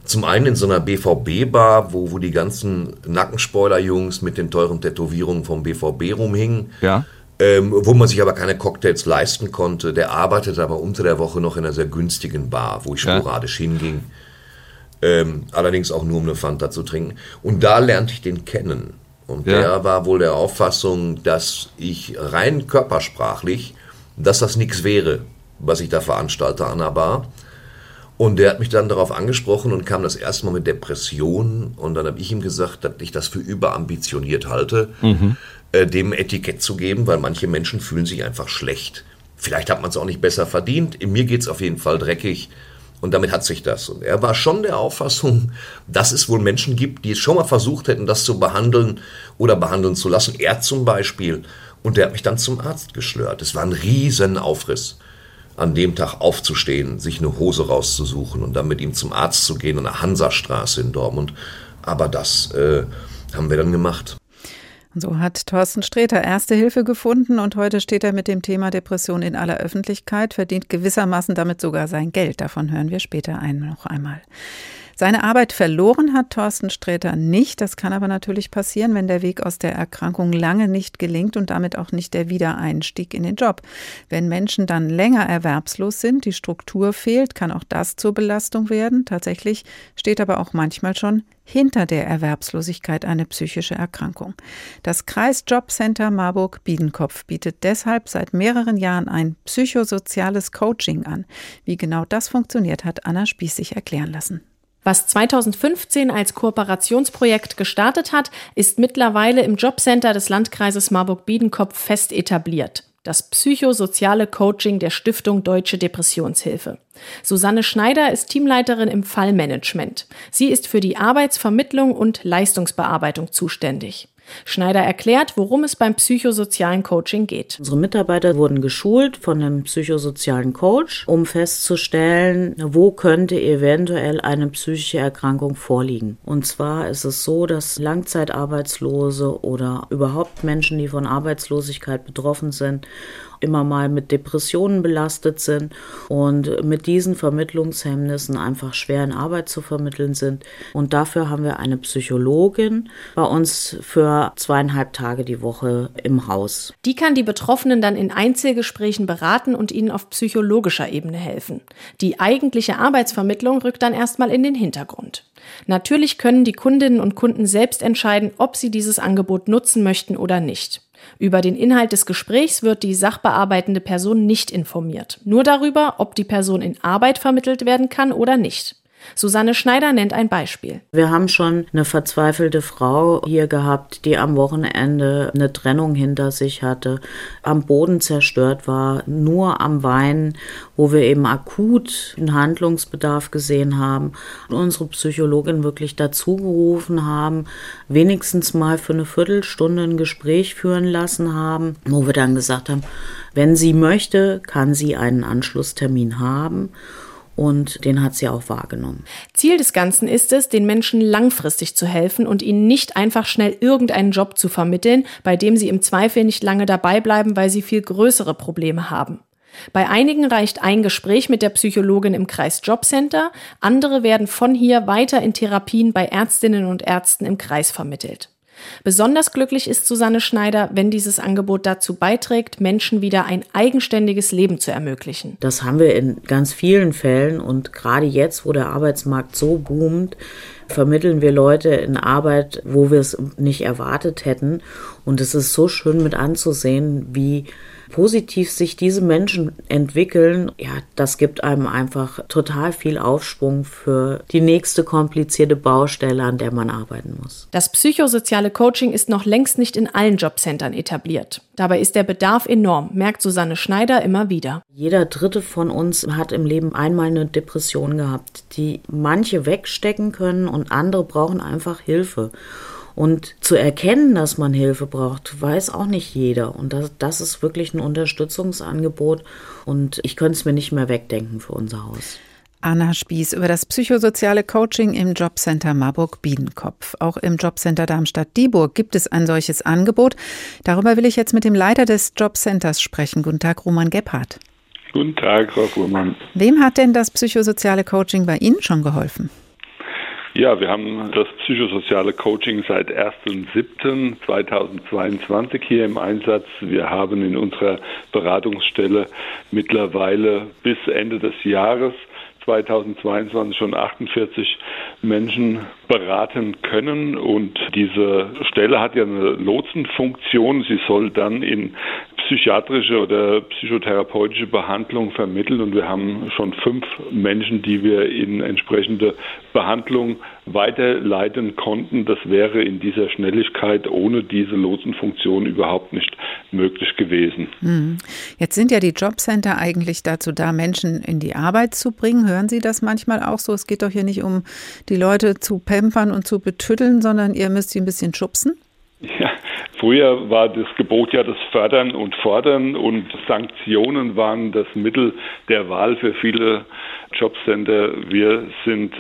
zum einen in so einer BVB-Bar, wo, wo die ganzen Nackenspoiler-Jungs mit den teuren Tätowierungen vom BVB rumhingen. Ja ähm, wo man sich aber keine Cocktails leisten konnte. Der arbeitet aber unter der Woche noch in einer sehr günstigen Bar, wo ich ja. sporadisch hinging. Ähm, allerdings auch nur, um eine Fanta zu trinken. Und da lernte ich den kennen. Und ja. der war wohl der Auffassung, dass ich rein körpersprachlich, dass das nichts wäre, was ich da veranstalte an der Bar. Und der hat mich dann darauf angesprochen und kam das erste Mal mit Depressionen. Und dann habe ich ihm gesagt, dass ich das für überambitioniert halte. Mhm äh, dem Etikett zu geben, weil manche Menschen fühlen sich einfach schlecht. Vielleicht hat man es auch nicht besser verdient. In mir geht es auf jeden Fall dreckig. Und damit hat sich das. Und er war schon der Auffassung, dass es wohl Menschen gibt, die es schon mal versucht hätten, das zu behandeln oder behandeln zu lassen. Er zum Beispiel. Und der hat mich dann zum Arzt geschlört. Es war ein riesen Aufriss, an dem Tag aufzustehen, sich eine Hose rauszusuchen und dann mit ihm zum Arzt zu gehen an der Hansastraße in Dortmund. Aber das äh, haben wir dann gemacht. So hat Thorsten Sträter erste Hilfe gefunden und heute steht er mit dem Thema Depression in aller Öffentlichkeit, verdient gewissermaßen damit sogar sein Geld. Davon hören wir später ein, noch einmal. Seine Arbeit verloren hat Thorsten Sträter nicht. Das kann aber natürlich passieren, wenn der Weg aus der Erkrankung lange nicht gelingt und damit auch nicht der Wiedereinstieg in den Job. Wenn Menschen dann länger erwerbslos sind, die Struktur fehlt, kann auch das zur Belastung werden. Tatsächlich steht aber auch manchmal schon hinter der Erwerbslosigkeit eine psychische Erkrankung. Das Kreisjobcenter Marburg-Biedenkopf bietet deshalb seit mehreren Jahren ein psychosoziales Coaching an. Wie genau das funktioniert, hat Anna Spieß sich erklären lassen. Was 2015 als Kooperationsprojekt gestartet hat, ist mittlerweile im Jobcenter des Landkreises Marburg-Biedenkopf fest etabliert. Das psychosoziale Coaching der Stiftung Deutsche Depressionshilfe. Susanne Schneider ist Teamleiterin im Fallmanagement. Sie ist für die Arbeitsvermittlung und Leistungsbearbeitung zuständig. Schneider erklärt, worum es beim psychosozialen Coaching geht. Unsere Mitarbeiter wurden geschult von einem psychosozialen Coach, um festzustellen, wo könnte eventuell eine psychische Erkrankung vorliegen. Und zwar ist es so, dass Langzeitarbeitslose oder überhaupt Menschen, die von Arbeitslosigkeit betroffen sind, immer mal mit Depressionen belastet sind und mit diesen Vermittlungshemmnissen einfach schwer in Arbeit zu vermitteln sind. Und dafür haben wir eine Psychologin bei uns für zweieinhalb Tage die Woche im Haus. Die kann die Betroffenen dann in Einzelgesprächen beraten und ihnen auf psychologischer Ebene helfen. Die eigentliche Arbeitsvermittlung rückt dann erstmal in den Hintergrund. Natürlich können die Kundinnen und Kunden selbst entscheiden, ob sie dieses Angebot nutzen möchten oder nicht. Über den Inhalt des Gesprächs wird die sachbearbeitende Person nicht informiert, nur darüber, ob die Person in Arbeit vermittelt werden kann oder nicht. Susanne Schneider nennt ein Beispiel. Wir haben schon eine verzweifelte Frau hier gehabt, die am Wochenende eine Trennung hinter sich hatte, am Boden zerstört war, nur am Weinen, wo wir eben akut einen Handlungsbedarf gesehen haben und unsere Psychologin wirklich dazu gerufen haben, wenigstens mal für eine Viertelstunde ein Gespräch führen lassen haben, wo wir dann gesagt haben, wenn sie möchte, kann sie einen Anschlusstermin haben und den hat sie auch wahrgenommen. Ziel des Ganzen ist es, den Menschen langfristig zu helfen und ihnen nicht einfach schnell irgendeinen Job zu vermitteln, bei dem sie im Zweifel nicht lange dabei bleiben, weil sie viel größere Probleme haben. Bei einigen reicht ein Gespräch mit der Psychologin im Kreis Jobcenter, andere werden von hier weiter in Therapien bei Ärztinnen und Ärzten im Kreis vermittelt. Besonders glücklich ist Susanne Schneider, wenn dieses Angebot dazu beiträgt, Menschen wieder ein eigenständiges Leben zu ermöglichen. Das haben wir in ganz vielen Fällen und gerade jetzt, wo der Arbeitsmarkt so boomt, vermitteln wir Leute in Arbeit, wo wir es nicht erwartet hätten. Und es ist so schön mit anzusehen, wie positiv sich diese Menschen entwickeln, ja, das gibt einem einfach total viel Aufschwung für die nächste komplizierte Baustelle, an der man arbeiten muss. Das psychosoziale Coaching ist noch längst nicht in allen Jobcentern etabliert. Dabei ist der Bedarf enorm, merkt Susanne Schneider immer wieder. Jeder dritte von uns hat im Leben einmal eine Depression gehabt, die manche wegstecken können und andere brauchen einfach Hilfe. Und zu erkennen, dass man Hilfe braucht, weiß auch nicht jeder. Und das, das ist wirklich ein Unterstützungsangebot. Und ich könnte es mir nicht mehr wegdenken für unser Haus. Anna Spieß über das psychosoziale Coaching im Jobcenter Marburg-Biedenkopf. Auch im Jobcenter Darmstadt-Dieburg gibt es ein solches Angebot. Darüber will ich jetzt mit dem Leiter des Jobcenters sprechen. Guten Tag, Roman Gebhardt. Guten Tag, Frau Fuhrmann. Wem hat denn das psychosoziale Coaching bei Ihnen schon geholfen? Ja, wir haben das psychosoziale Coaching seit 1.7.2022 hier im Einsatz. Wir haben in unserer Beratungsstelle mittlerweile bis Ende des Jahres 2022 schon 48 Menschen beraten können. Und diese Stelle hat ja eine Lotsenfunktion. Sie soll dann in psychiatrische oder psychotherapeutische Behandlung vermitteln. Und wir haben schon fünf Menschen, die wir in entsprechende Behandlung weiterleiten konnten. Das wäre in dieser Schnelligkeit ohne diese Lotsenfunktion überhaupt nicht möglich gewesen. Hm. Jetzt sind ja die Jobcenter eigentlich dazu da, Menschen in die Arbeit zu bringen. Hören Sie das manchmal auch so? Es geht doch hier nicht um die Leute zu pampern und zu betüddeln, sondern ihr müsst sie ein bisschen schubsen? Ja, früher war das Gebot ja das Fördern und Fordern und Sanktionen waren das Mittel der Wahl für viele Jobcenter. Wir sind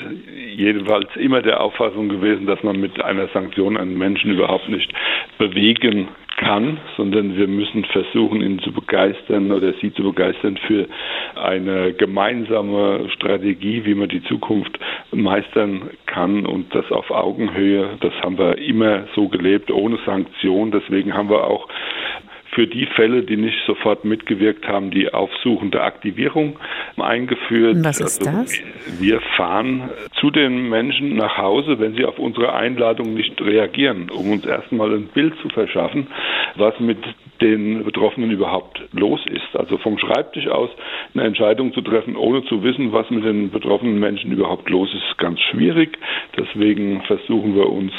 jedenfalls immer der Auffassung gewesen, dass man mit einer Sanktion einen Menschen überhaupt nicht bewegen kann, sondern wir müssen versuchen, ihn zu begeistern oder sie zu begeistern für eine gemeinsame Strategie, wie man die Zukunft meistern kann und das auf Augenhöhe. Das haben wir immer so gelebt, ohne Sanktion. Deswegen haben wir auch für die Fälle, die nicht sofort mitgewirkt haben, die aufsuchende Aktivierung eingeführt. Was ist also, das? Wir fahren zu den Menschen nach Hause, wenn sie auf unsere Einladung nicht reagieren, um uns erstmal ein Bild zu verschaffen, was mit den Betroffenen überhaupt los ist. Also vom Schreibtisch aus eine Entscheidung zu treffen, ohne zu wissen, was mit den betroffenen Menschen überhaupt los ist, ganz schwierig. Deswegen versuchen wir uns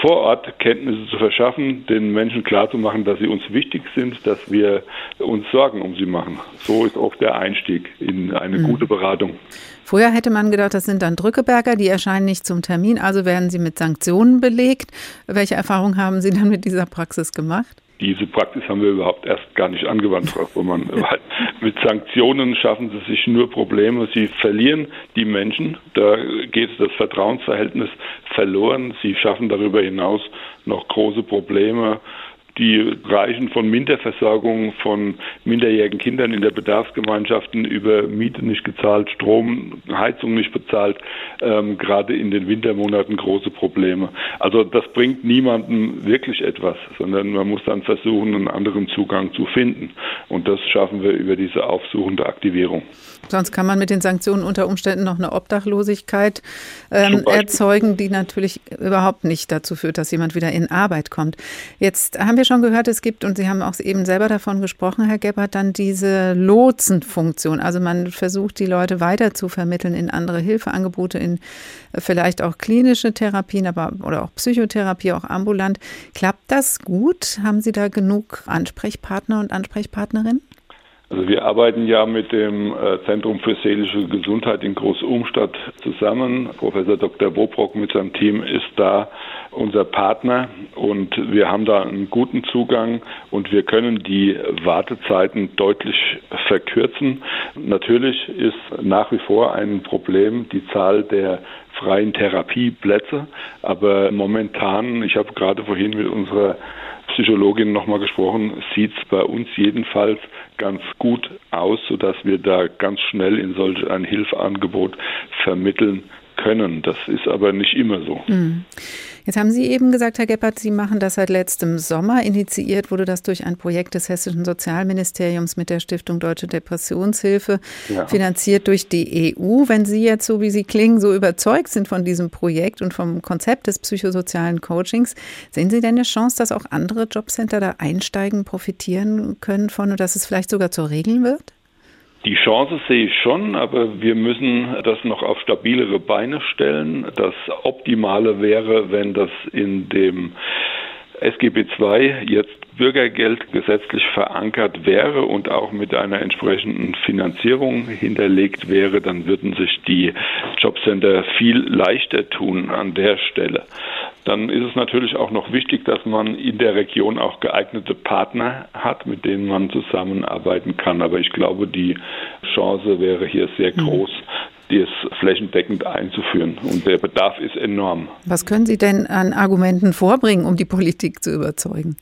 vor Ort Kenntnisse zu verschaffen, den Menschen klarzumachen, dass sie uns wichtig sind, dass wir uns Sorgen um sie machen. So ist auch der Einstieg in eine mhm. gute Beratung. Früher hätte man gedacht, das sind dann Drückeberger, die erscheinen nicht zum Termin, also werden sie mit Sanktionen belegt. Welche Erfahrungen haben Sie dann mit dieser Praxis gemacht? Diese Praxis haben wir überhaupt erst gar nicht angewandt, Frau Fuhrmann. mit Sanktionen schaffen sie sich nur Probleme. Sie verlieren die Menschen. Da geht das Vertrauensverhältnis verloren. Sie schaffen darüber hinaus noch große Probleme die reichen von Minderversorgung von minderjährigen Kindern in der Bedarfsgemeinschaften über Miete nicht gezahlt, Strom, Heizung nicht bezahlt, ähm, gerade in den Wintermonaten große Probleme. Also das bringt niemandem wirklich etwas, sondern man muss dann versuchen, einen anderen Zugang zu finden. Und das schaffen wir über diese aufsuchende Aktivierung. Sonst kann man mit den Sanktionen unter Umständen noch eine Obdachlosigkeit ähm, erzeugen, die natürlich überhaupt nicht dazu führt, dass jemand wieder in Arbeit kommt. Jetzt haben wir schon gehört, es gibt, und Sie haben auch eben selber davon gesprochen, Herr Gebhardt, dann diese Lotsenfunktion. Also man versucht, die Leute weiter zu vermitteln in andere Hilfeangebote, in vielleicht auch klinische Therapien, aber oder auch Psychotherapie, auch ambulant. Klappt das gut? Haben Sie da genug Ansprechpartner und Ansprechpartnerinnen? Also wir arbeiten ja mit dem äh, Zentrum für seelische Gesundheit in Groß-Umstadt zusammen. Professor Dr. Bobrock mit seinem Team ist da unser Partner und wir haben da einen guten Zugang und wir können die Wartezeiten deutlich verkürzen. Natürlich ist nach wie vor ein Problem die Zahl der freien Therapieplätze, aber momentan, ich habe gerade vorhin mit unserer Psychologin nochmal gesprochen, sieht es bei uns jedenfalls ganz gut aus, sodass wir da ganz schnell in solch ein Hilfeangebot vermitteln können. Das ist aber nicht immer so. Hm. Jetzt haben Sie eben gesagt, Herr Gebhardt, Sie machen das seit letztem Sommer. Initiiert wurde das durch ein Projekt des Hessischen Sozialministeriums mit der Stiftung Deutsche Depressionshilfe, ja. finanziert durch die EU. Wenn Sie jetzt, so wie Sie klingen, so überzeugt sind von diesem Projekt und vom Konzept des psychosozialen Coachings, sehen Sie denn eine Chance, dass auch andere Jobcenter da einsteigen, profitieren können von und dass es vielleicht sogar zur Regel wird? Die Chance sehe ich schon, aber wir müssen das noch auf stabilere Beine stellen. Das Optimale wäre, wenn das in dem SGB II jetzt Bürgergeld gesetzlich verankert wäre und auch mit einer entsprechenden Finanzierung hinterlegt wäre, dann würden sich die Jobcenter viel leichter tun an der Stelle. dann ist es natürlich auch noch wichtig, dass man in der Region auch geeignete Partner hat, mit denen man zusammenarbeiten kann. Aber ich glaube, die Chance wäre hier sehr mhm. groß, dies flächendeckend einzuführen. Und der Bedarf ist enorm. Was können Sie denn an Argumenten vorbringen, um die Politik zu überzeugen?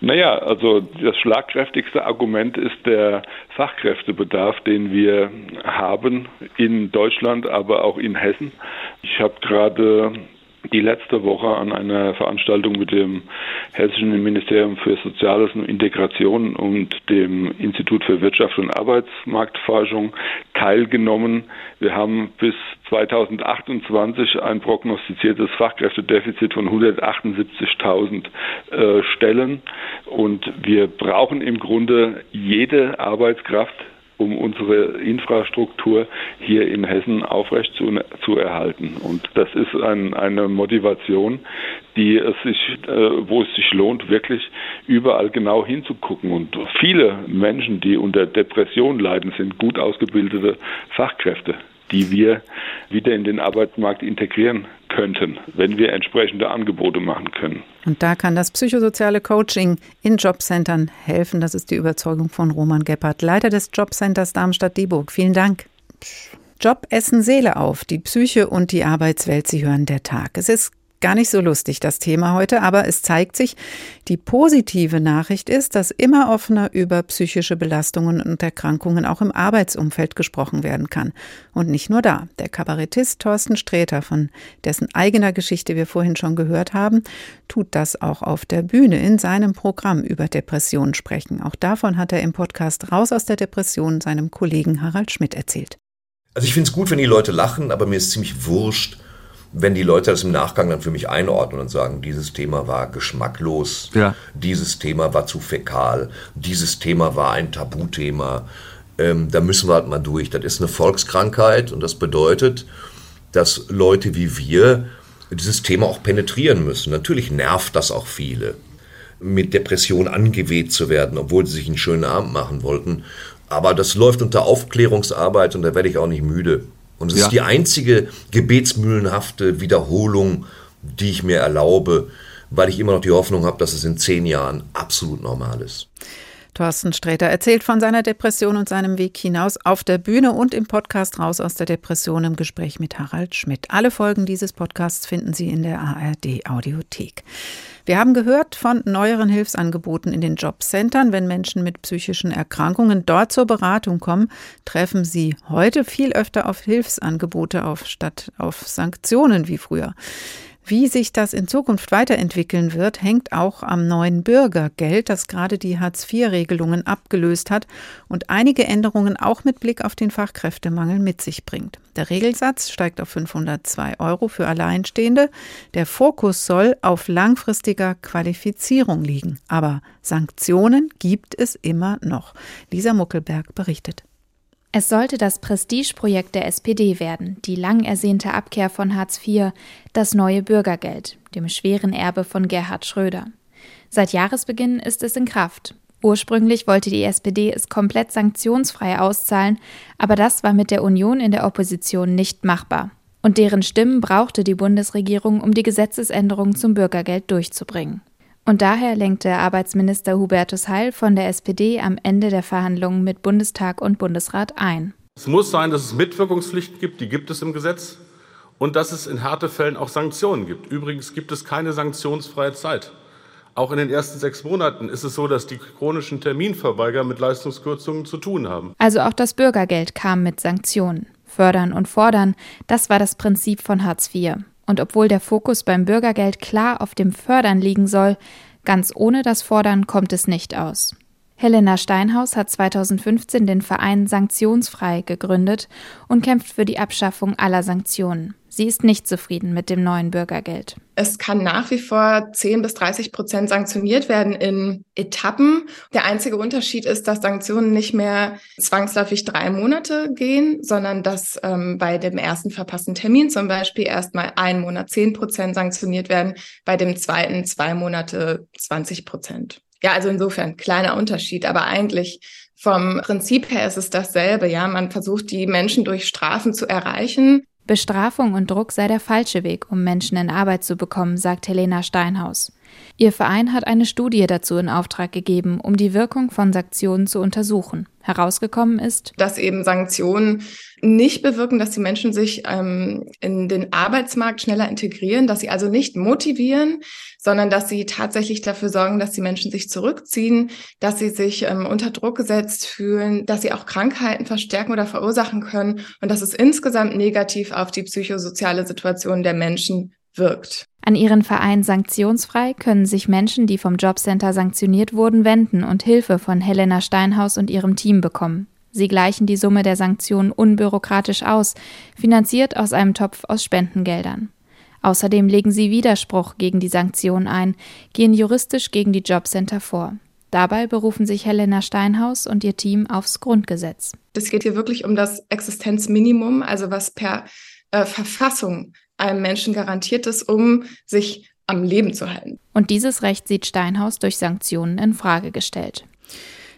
Naja, also das schlagkräftigste Argument ist der Fachkräftebedarf, den wir haben in Deutschland, aber auch in Hessen. Ich habe gerade die letzte Woche an einer Veranstaltung mit dem Hessischen Ministerium für Soziales und Integration und dem Institut für Wirtschaft und Arbeitsmarktforschung teilgenommen. Wir haben bis 2028 ein prognostiziertes Fachkräftedefizit von 178.000 äh, Stellen und wir brauchen im Grunde jede Arbeitskraft, um unsere Infrastruktur hier in Hessen aufrecht zu, zu erhalten. Und das ist ein, eine Motivation, die es sich, äh, wo es sich lohnt, wirklich überall genau hinzugucken. Und viele Menschen, die unter Depression leiden, sind gut ausgebildete Fachkräfte die wir wieder in den Arbeitsmarkt integrieren könnten, wenn wir entsprechende Angebote machen können. Und da kann das psychosoziale Coaching in Jobcentern helfen. Das ist die Überzeugung von Roman Gebhardt, Leiter des Jobcenters Darmstadt-Dieburg. Vielen Dank. Job essen Seele auf. Die Psyche und die Arbeitswelt, sie hören der Tag. Es ist gar nicht so lustig, das Thema heute, aber es zeigt sich, die positive Nachricht ist, dass immer offener über psychische Belastungen und Erkrankungen auch im Arbeitsumfeld gesprochen werden kann. Und nicht nur da. Der Kabarettist Thorsten Sträter, von dessen eigener Geschichte wir vorhin schon gehört haben, tut das auch auf der Bühne in seinem Programm über Depressionen sprechen. Auch davon hat er im Podcast Raus aus der Depression seinem Kollegen Harald Schmidt erzählt. Also ich finde es gut, wenn die Leute lachen, aber mir ist ziemlich wurscht, wenn die Leute das im Nachgang dann für mich einordnen und sagen, dieses Thema war geschmacklos, ja. dieses Thema war zu fäkal, dieses Thema war ein Tabuthema, ähm, da müssen wir halt mal durch. Das ist eine Volkskrankheit und das bedeutet, dass Leute wie wir dieses Thema auch penetrieren müssen. Natürlich nervt das auch viele, mit Depression angeweht zu werden, obwohl sie sich einen schönen Abend machen wollten. Aber das läuft unter Aufklärungsarbeit und da werde ich auch nicht müde. Und es ja. ist die einzige gebetsmühlenhafte Wiederholung, die ich mir erlaube, weil ich immer noch die Hoffnung habe, dass es in zehn Jahren absolut normal ist. Thorsten Sträter erzählt von seiner Depression und seinem Weg hinaus auf der Bühne und im Podcast Raus aus der Depression im Gespräch mit Harald Schmidt. Alle Folgen dieses Podcasts finden Sie in der ARD Audiothek. Wir haben gehört von neueren Hilfsangeboten in den Jobcentern. Wenn Menschen mit psychischen Erkrankungen dort zur Beratung kommen, treffen sie heute viel öfter auf Hilfsangebote auf statt auf Sanktionen wie früher. Wie sich das in Zukunft weiterentwickeln wird, hängt auch am neuen Bürgergeld, das gerade die Hartz-IV-Regelungen abgelöst hat und einige Änderungen auch mit Blick auf den Fachkräftemangel mit sich bringt. Der Regelsatz steigt auf 502 Euro für Alleinstehende. Der Fokus soll auf langfristiger Qualifizierung liegen. Aber Sanktionen gibt es immer noch. Lisa Muckelberg berichtet. Es sollte das Prestigeprojekt der SPD werden, die lang ersehnte Abkehr von Hartz IV, das neue Bürgergeld, dem schweren Erbe von Gerhard Schröder. Seit Jahresbeginn ist es in Kraft. Ursprünglich wollte die SPD es komplett sanktionsfrei auszahlen, aber das war mit der Union in der Opposition nicht machbar. Und deren Stimmen brauchte die Bundesregierung, um die Gesetzesänderung zum Bürgergeld durchzubringen. Und daher lenkte Arbeitsminister Hubertus Heil von der SPD am Ende der Verhandlungen mit Bundestag und Bundesrat ein. Es muss sein, dass es Mitwirkungspflichten gibt, die gibt es im Gesetz, und dass es in Härtefällen auch Sanktionen gibt. Übrigens gibt es keine sanktionsfreie Zeit. Auch in den ersten sechs Monaten ist es so, dass die chronischen Terminverweiger mit Leistungskürzungen zu tun haben. Also auch das Bürgergeld kam mit Sanktionen. Fördern und fordern, das war das Prinzip von Hartz IV. Und obwohl der Fokus beim Bürgergeld klar auf dem Fördern liegen soll, ganz ohne das Fordern kommt es nicht aus. Helena Steinhaus hat 2015 den Verein Sanktionsfrei gegründet und kämpft für die Abschaffung aller Sanktionen. Sie ist nicht zufrieden mit dem neuen Bürgergeld. Es kann nach wie vor 10 bis 30 Prozent sanktioniert werden in Etappen. Der einzige Unterschied ist, dass Sanktionen nicht mehr zwangsläufig drei Monate gehen, sondern dass ähm, bei dem ersten verpassten Termin zum Beispiel erstmal ein Monat 10 Prozent sanktioniert werden, bei dem zweiten zwei Monate 20 Prozent. Ja, also insofern kleiner Unterschied, aber eigentlich vom Prinzip her ist es dasselbe. Ja, man versucht die Menschen durch Strafen zu erreichen Bestrafung und Druck sei der falsche Weg, um Menschen in Arbeit zu bekommen, sagt Helena Steinhaus. Ihr Verein hat eine Studie dazu in Auftrag gegeben, um die Wirkung von Sanktionen zu untersuchen. Herausgekommen ist, dass eben Sanktionen nicht bewirken, dass die Menschen sich ähm, in den Arbeitsmarkt schneller integrieren, dass sie also nicht motivieren, sondern dass sie tatsächlich dafür sorgen, dass die Menschen sich zurückziehen, dass sie sich ähm, unter Druck gesetzt fühlen, dass sie auch Krankheiten verstärken oder verursachen können und dass es insgesamt negativ auf die psychosoziale Situation der Menschen wirkt. An ihren Verein Sanktionsfrei können sich Menschen, die vom Jobcenter sanktioniert wurden, wenden und Hilfe von Helena Steinhaus und ihrem Team bekommen. Sie gleichen die Summe der Sanktionen unbürokratisch aus, finanziert aus einem Topf aus Spendengeldern. Außerdem legen sie Widerspruch gegen die Sanktionen ein, gehen juristisch gegen die Jobcenter vor. Dabei berufen sich Helena Steinhaus und ihr Team aufs Grundgesetz. Es geht hier wirklich um das Existenzminimum, also was per äh, Verfassung einem Menschen garantiert ist, um sich am Leben zu halten. Und dieses Recht sieht Steinhaus durch Sanktionen in Frage gestellt.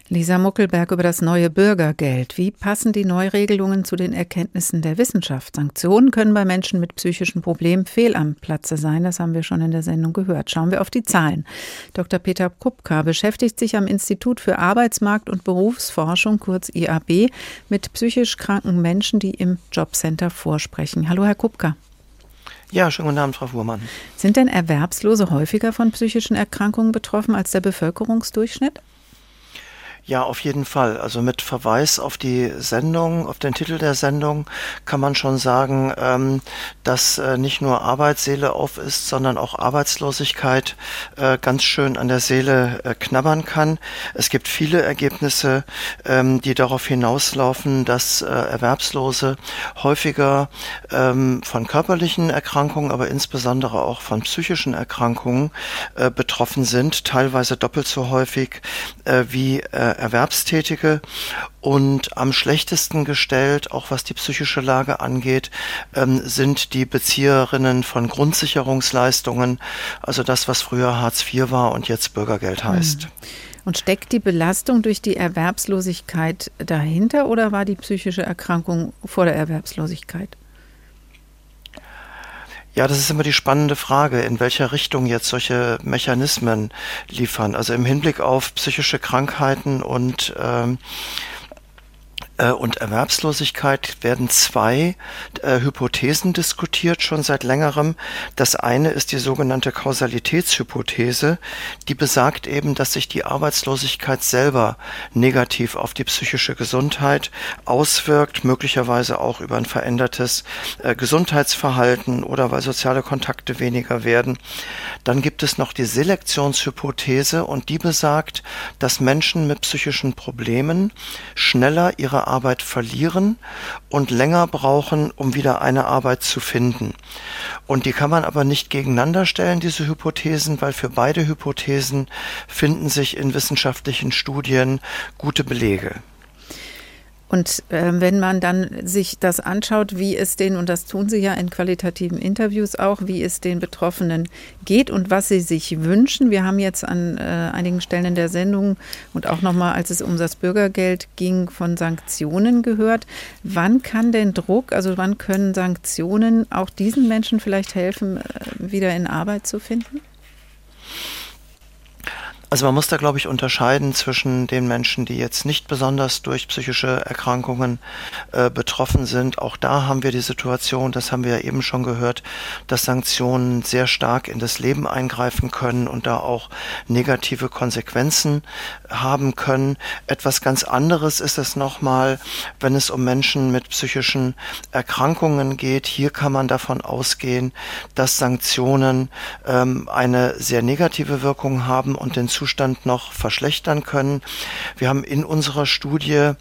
Lisa Muckelberg über das neue Bürgergeld. Wie passen die Neuregelungen zu den Erkenntnissen der Wissenschaft? Sanktionen können bei Menschen mit psychischen Problemen fehl am Platze sein. Das haben wir schon in der Sendung gehört. Schauen wir auf die Zahlen. Dr. Peter Kupka beschäftigt sich am Institut für Arbeitsmarkt und Berufsforschung, kurz IAB, mit psychisch kranken Menschen, die im Jobcenter vorsprechen. Hallo, Herr Kupka. Ja, schönen guten Abend, Frau Fuhrmann. Sind denn Erwerbslose häufiger von psychischen Erkrankungen betroffen als der Bevölkerungsdurchschnitt? Ja, auf jeden Fall. Also mit Verweis auf die Sendung, auf den Titel der Sendung, kann man schon sagen, ähm, dass äh, nicht nur Arbeitsseele auf ist, sondern auch Arbeitslosigkeit äh, ganz schön an der Seele äh, knabbern kann. Es gibt viele Ergebnisse, ähm, die darauf hinauslaufen, dass äh, Erwerbslose häufiger ähm, von körperlichen Erkrankungen, aber insbesondere auch von psychischen Erkrankungen äh, betroffen sind, teilweise doppelt so häufig äh, wie Erwerbstätige und am schlechtesten gestellt, auch was die psychische Lage angeht, ähm, sind die Bezieherinnen von Grundsicherungsleistungen, also das, was früher Hartz IV war und jetzt Bürgergeld heißt. Hm. Und steckt die Belastung durch die Erwerbslosigkeit dahinter oder war die psychische Erkrankung vor der Erwerbslosigkeit? Ja, das ist immer die spannende Frage, in welcher Richtung jetzt solche Mechanismen liefern. Also im Hinblick auf psychische Krankheiten und ähm, äh, und Erwerbslosigkeit werden zwei äh, Hypothesen diskutiert, schon seit längerem. Das eine ist die sogenannte Kausalitätshypothese, die besagt eben, dass sich die Arbeitslosigkeit selber negativ auf die psychische Gesundheit auswirkt, möglicherweise auch über ein verändertes äh, Gesundheitsverhalten oder weil soziale Kontakte weniger werden. Dann gibt es noch die Selektionshypothese und die besagt, dass Menschen mit psychischen Problemen schneller ihre Arbeit verlieren und länger brauchen, um wieder eine Arbeit zu finden. Und die kann man aber nicht gegeneinander stellen, diese Hypothesen, weil für beide Hypothesen finden sich in wissenschaftlichen Studien gute Belege. Und äh, wenn man dann sich das anschaut, wie es den, und das tun Sie ja in qualitativen Interviews auch, wie es den Betroffenen geht und was sie sich wünschen. Wir haben jetzt an äh, einigen Stellen in der Sendung und auch nochmal, als es um das Bürgergeld ging, von Sanktionen gehört. Wann kann denn Druck, also wann können Sanktionen auch diesen Menschen vielleicht helfen, äh, wieder in Arbeit zu finden? Also man muss da, glaube ich, unterscheiden zwischen den Menschen, die jetzt nicht besonders durch psychische Erkrankungen äh, betroffen sind. Auch da haben wir die Situation, das haben wir ja eben schon gehört, dass Sanktionen sehr stark in das Leben eingreifen können und da auch negative Konsequenzen haben können. Etwas ganz anderes ist es nochmal, wenn es um Menschen mit psychischen Erkrankungen geht. Hier kann man davon ausgehen, dass Sanktionen ähm, eine sehr negative Wirkung haben und den Zustand noch verschlechtern können. Wir haben in unserer Studie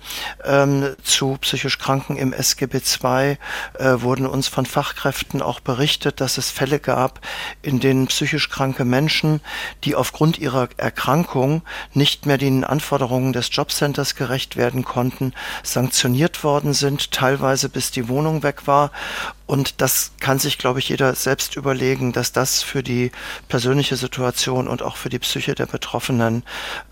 ähm, zu psychisch Kranken im SGB II äh, wurden uns von Fachkräften auch berichtet, dass es Fälle gab, in denen psychisch kranke Menschen, die aufgrund ihrer Erkrankung nicht mehr den Anforderungen des Jobcenters gerecht werden konnten, sanktioniert worden sind, teilweise bis die Wohnung weg war Und das kann sich, glaube ich, jeder selbst überlegen, dass das für die persönliche Situation und auch für die Psyche der Betroffenen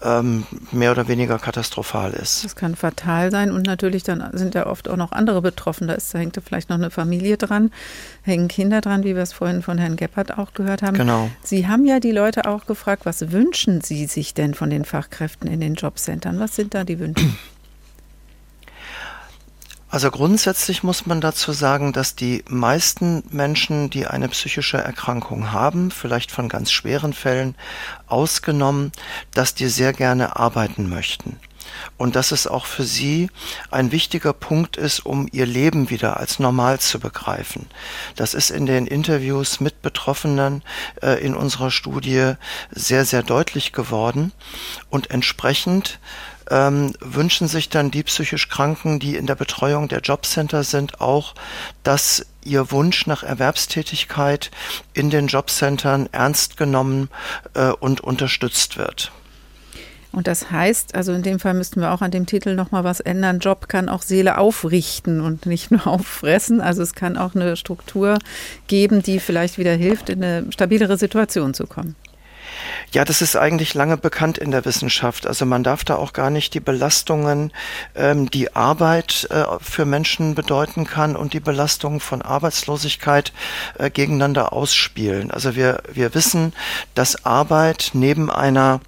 ähm, mehr oder weniger katastrophal ist. Das kann fatal sein und natürlich dann sind ja oft auch noch andere betroffen. Da, ist, da hängt vielleicht noch eine Familie dran, hängen Kinder dran, wie wir es vorhin von Herrn Geppert auch gehört haben. Genau. Sie haben ja die Leute auch gefragt, was wünschen Sie sich denn von den Fachkräften in den Jobcentern? Was sind da die Wünsche? Also grundsätzlich muss man dazu sagen, dass die meisten Menschen, die eine psychische Erkrankung haben, vielleicht von ganz schweren Fällen ausgenommen, dass die sehr gerne arbeiten möchten. Und dass es auch für sie ein wichtiger Punkt ist, um ihr Leben wieder als normal zu begreifen. Das ist in den Interviews mit Betroffenen äh, in unserer Studie sehr, sehr deutlich geworden. Und entsprechend ähm, wünschen sich dann die psychisch Kranken, die in der Betreuung der Jobcenter sind, auch, dass ihr Wunsch nach Erwerbstätigkeit in den Jobcentern ernst genommen äh, und unterstützt wird. Und das heißt, also in dem Fall müssten wir auch an dem Titel nochmal was ändern. Job kann auch Seele aufrichten und nicht nur auffressen. Also es kann auch eine Struktur geben, die vielleicht wieder hilft, in eine stabilere Situation zu kommen. Ja, das ist eigentlich lange bekannt in der Wissenschaft. Also man darf da auch gar nicht die Belastungen, ähm, die Arbeit äh, für Menschen bedeuten kann und die Belastungen von Arbeitslosigkeit äh, gegeneinander ausspielen. Also wir, wir wissen, dass Arbeit neben einer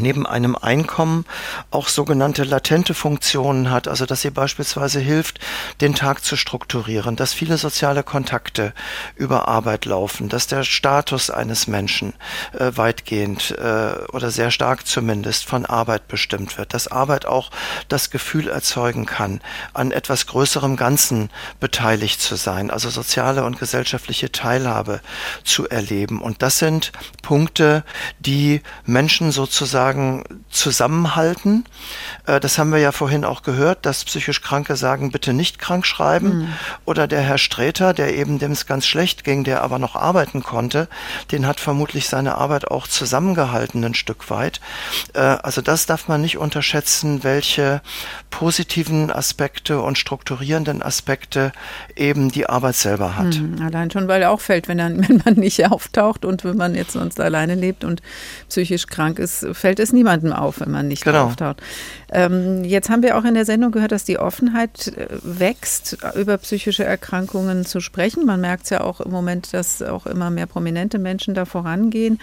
neben einem Einkommen auch sogenannte latente Funktionen hat, also dass sie beispielsweise hilft, den Tag zu strukturieren, dass viele soziale Kontakte über Arbeit laufen, dass der Status eines Menschen äh, weitgehend äh, oder sehr stark zumindest von Arbeit bestimmt wird, dass Arbeit auch das Gefühl erzeugen kann, an etwas größerem Ganzen beteiligt zu sein, also soziale und gesellschaftliche Teilhabe zu erleben. Und das sind Punkte, die Menschen sozusagen sozusagen zusammenhalten. Äh, das haben wir ja vorhin auch gehört, dass psychisch Kranke sagen, bitte nicht krank schreiben. Mhm. Oder der Herr Sträter, der eben dem es ganz schlecht ging, der aber noch arbeiten konnte, den hat vermutlich seine Arbeit auch zusammengehalten ein Stück weit. Äh, also das darf man nicht unterschätzen, welche positiven Aspekte und strukturierenden Aspekte eben die Arbeit selber hat. Mhm. Allein schon, weil er auch fällt, wenn, er, wenn man nicht auftaucht und wenn man jetzt sonst alleine lebt und psychisch krank ist, fällt fällt es niemandem auf, wenn man nicht genau. auftaucht. Ähm, jetzt haben wir auch in der Sendung gehört, dass die Offenheit äh, wächst, über psychische Erkrankungen zu sprechen. Man merkt es ja auch im Moment, dass auch immer mehr prominente Menschen da vorangehen.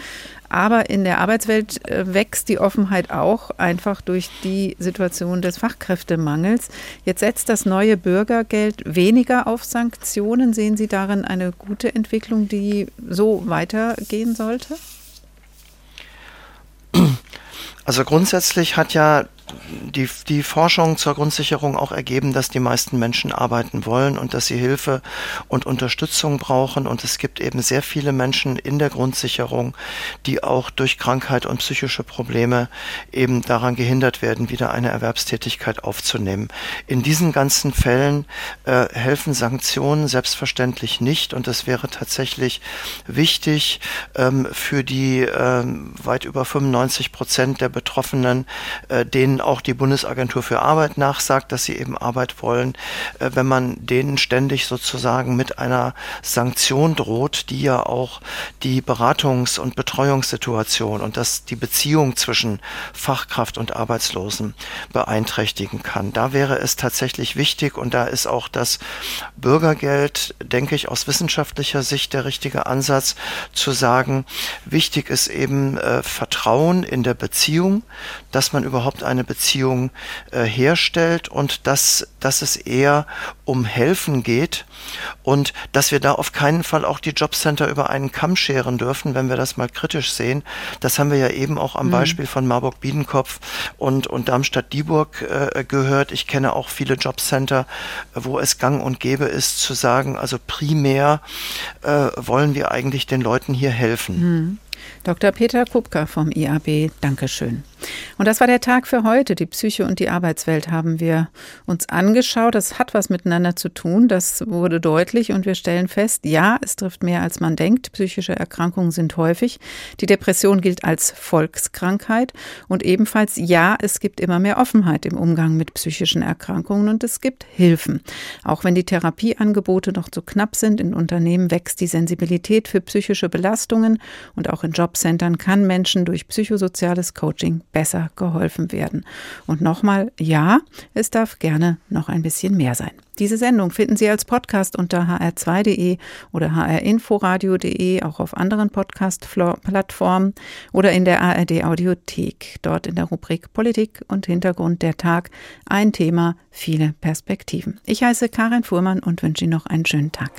Aber in der Arbeitswelt äh, wächst die Offenheit auch einfach durch die Situation des Fachkräftemangels. Jetzt setzt das neue Bürgergeld weniger auf Sanktionen. Sehen Sie darin eine gute Entwicklung, die so weitergehen sollte? Also grundsätzlich hat ja die, die Forschung zur Grundsicherung auch ergeben, dass die meisten Menschen arbeiten wollen und dass sie Hilfe und Unterstützung brauchen. Und es gibt eben sehr viele Menschen in der Grundsicherung, die auch durch Krankheit und psychische Probleme eben daran gehindert werden, wieder eine Erwerbstätigkeit aufzunehmen. In diesen ganzen Fällen äh, helfen Sanktionen selbstverständlich nicht. Und es wäre tatsächlich wichtig ähm, für die äh, weit über 95 Prozent der Betroffenen, äh, denen auch die Bundesagentur für Arbeit nachsagt, dass sie eben Arbeit wollen, äh, wenn man denen ständig sozusagen mit einer Sanktion droht, die ja auch die Beratungs- und Betreuungssituation und das die Beziehung zwischen Fachkraft und Arbeitslosen beeinträchtigen kann. Da wäre es tatsächlich wichtig und da ist auch das Bürgergeld, denke ich, aus wissenschaftlicher Sicht der richtige Ansatz zu sagen, wichtig ist eben äh, Vertrauen in der Beziehung, dass man überhaupt eine Beziehung äh, herstellt und dass, dass es eher um Helfen geht und dass wir da auf keinen Fall auch die Jobcenter über einen Kamm scheren dürfen, wenn wir das mal kritisch sehen. Das haben wir ja eben auch am mhm. Beispiel von Marburg-Biedenkopf und, und Darmstadt-Dieburg äh, gehört. Ich kenne auch viele Jobcenter, wo es gang und gäbe ist, zu sagen, also primär äh, wollen wir eigentlich den Leuten hier helfen. Mhm. Dr. Peter Kupka vom IAB, Dankeschön. Und das war der Tag für heute. Die Psyche und die Arbeitswelt haben wir uns angeschaut. Das hat was miteinander zu tun. Das wurde deutlich und wir stellen fest, ja, es trifft mehr als man denkt. Psychische Erkrankungen sind häufig. Die Depression gilt als Volkskrankheit und ebenfalls ja, es gibt immer mehr Offenheit im Umgang mit psychischen Erkrankungen und es gibt Hilfen. Auch wenn die Therapieangebote noch zu knapp sind, in Unternehmen wächst die Sensibilität für psychische Belastungen und auch in Jobcentern kann Menschen durch psychosoziales Coaching besser geholfen werden. Und nochmal, ja, es darf gerne noch ein bisschen mehr sein. Diese Sendung finden Sie als Podcast unter hr2.de oder hrinforadio.de, auch auf anderen Podcast-Plattformen oder in der ARD Audiothek. Dort in der Rubrik Politik und Hintergrund der Tag ein Thema, viele Perspektiven. Ich heiße Karin Fuhrmann und wünsche Ihnen noch einen schönen Tag.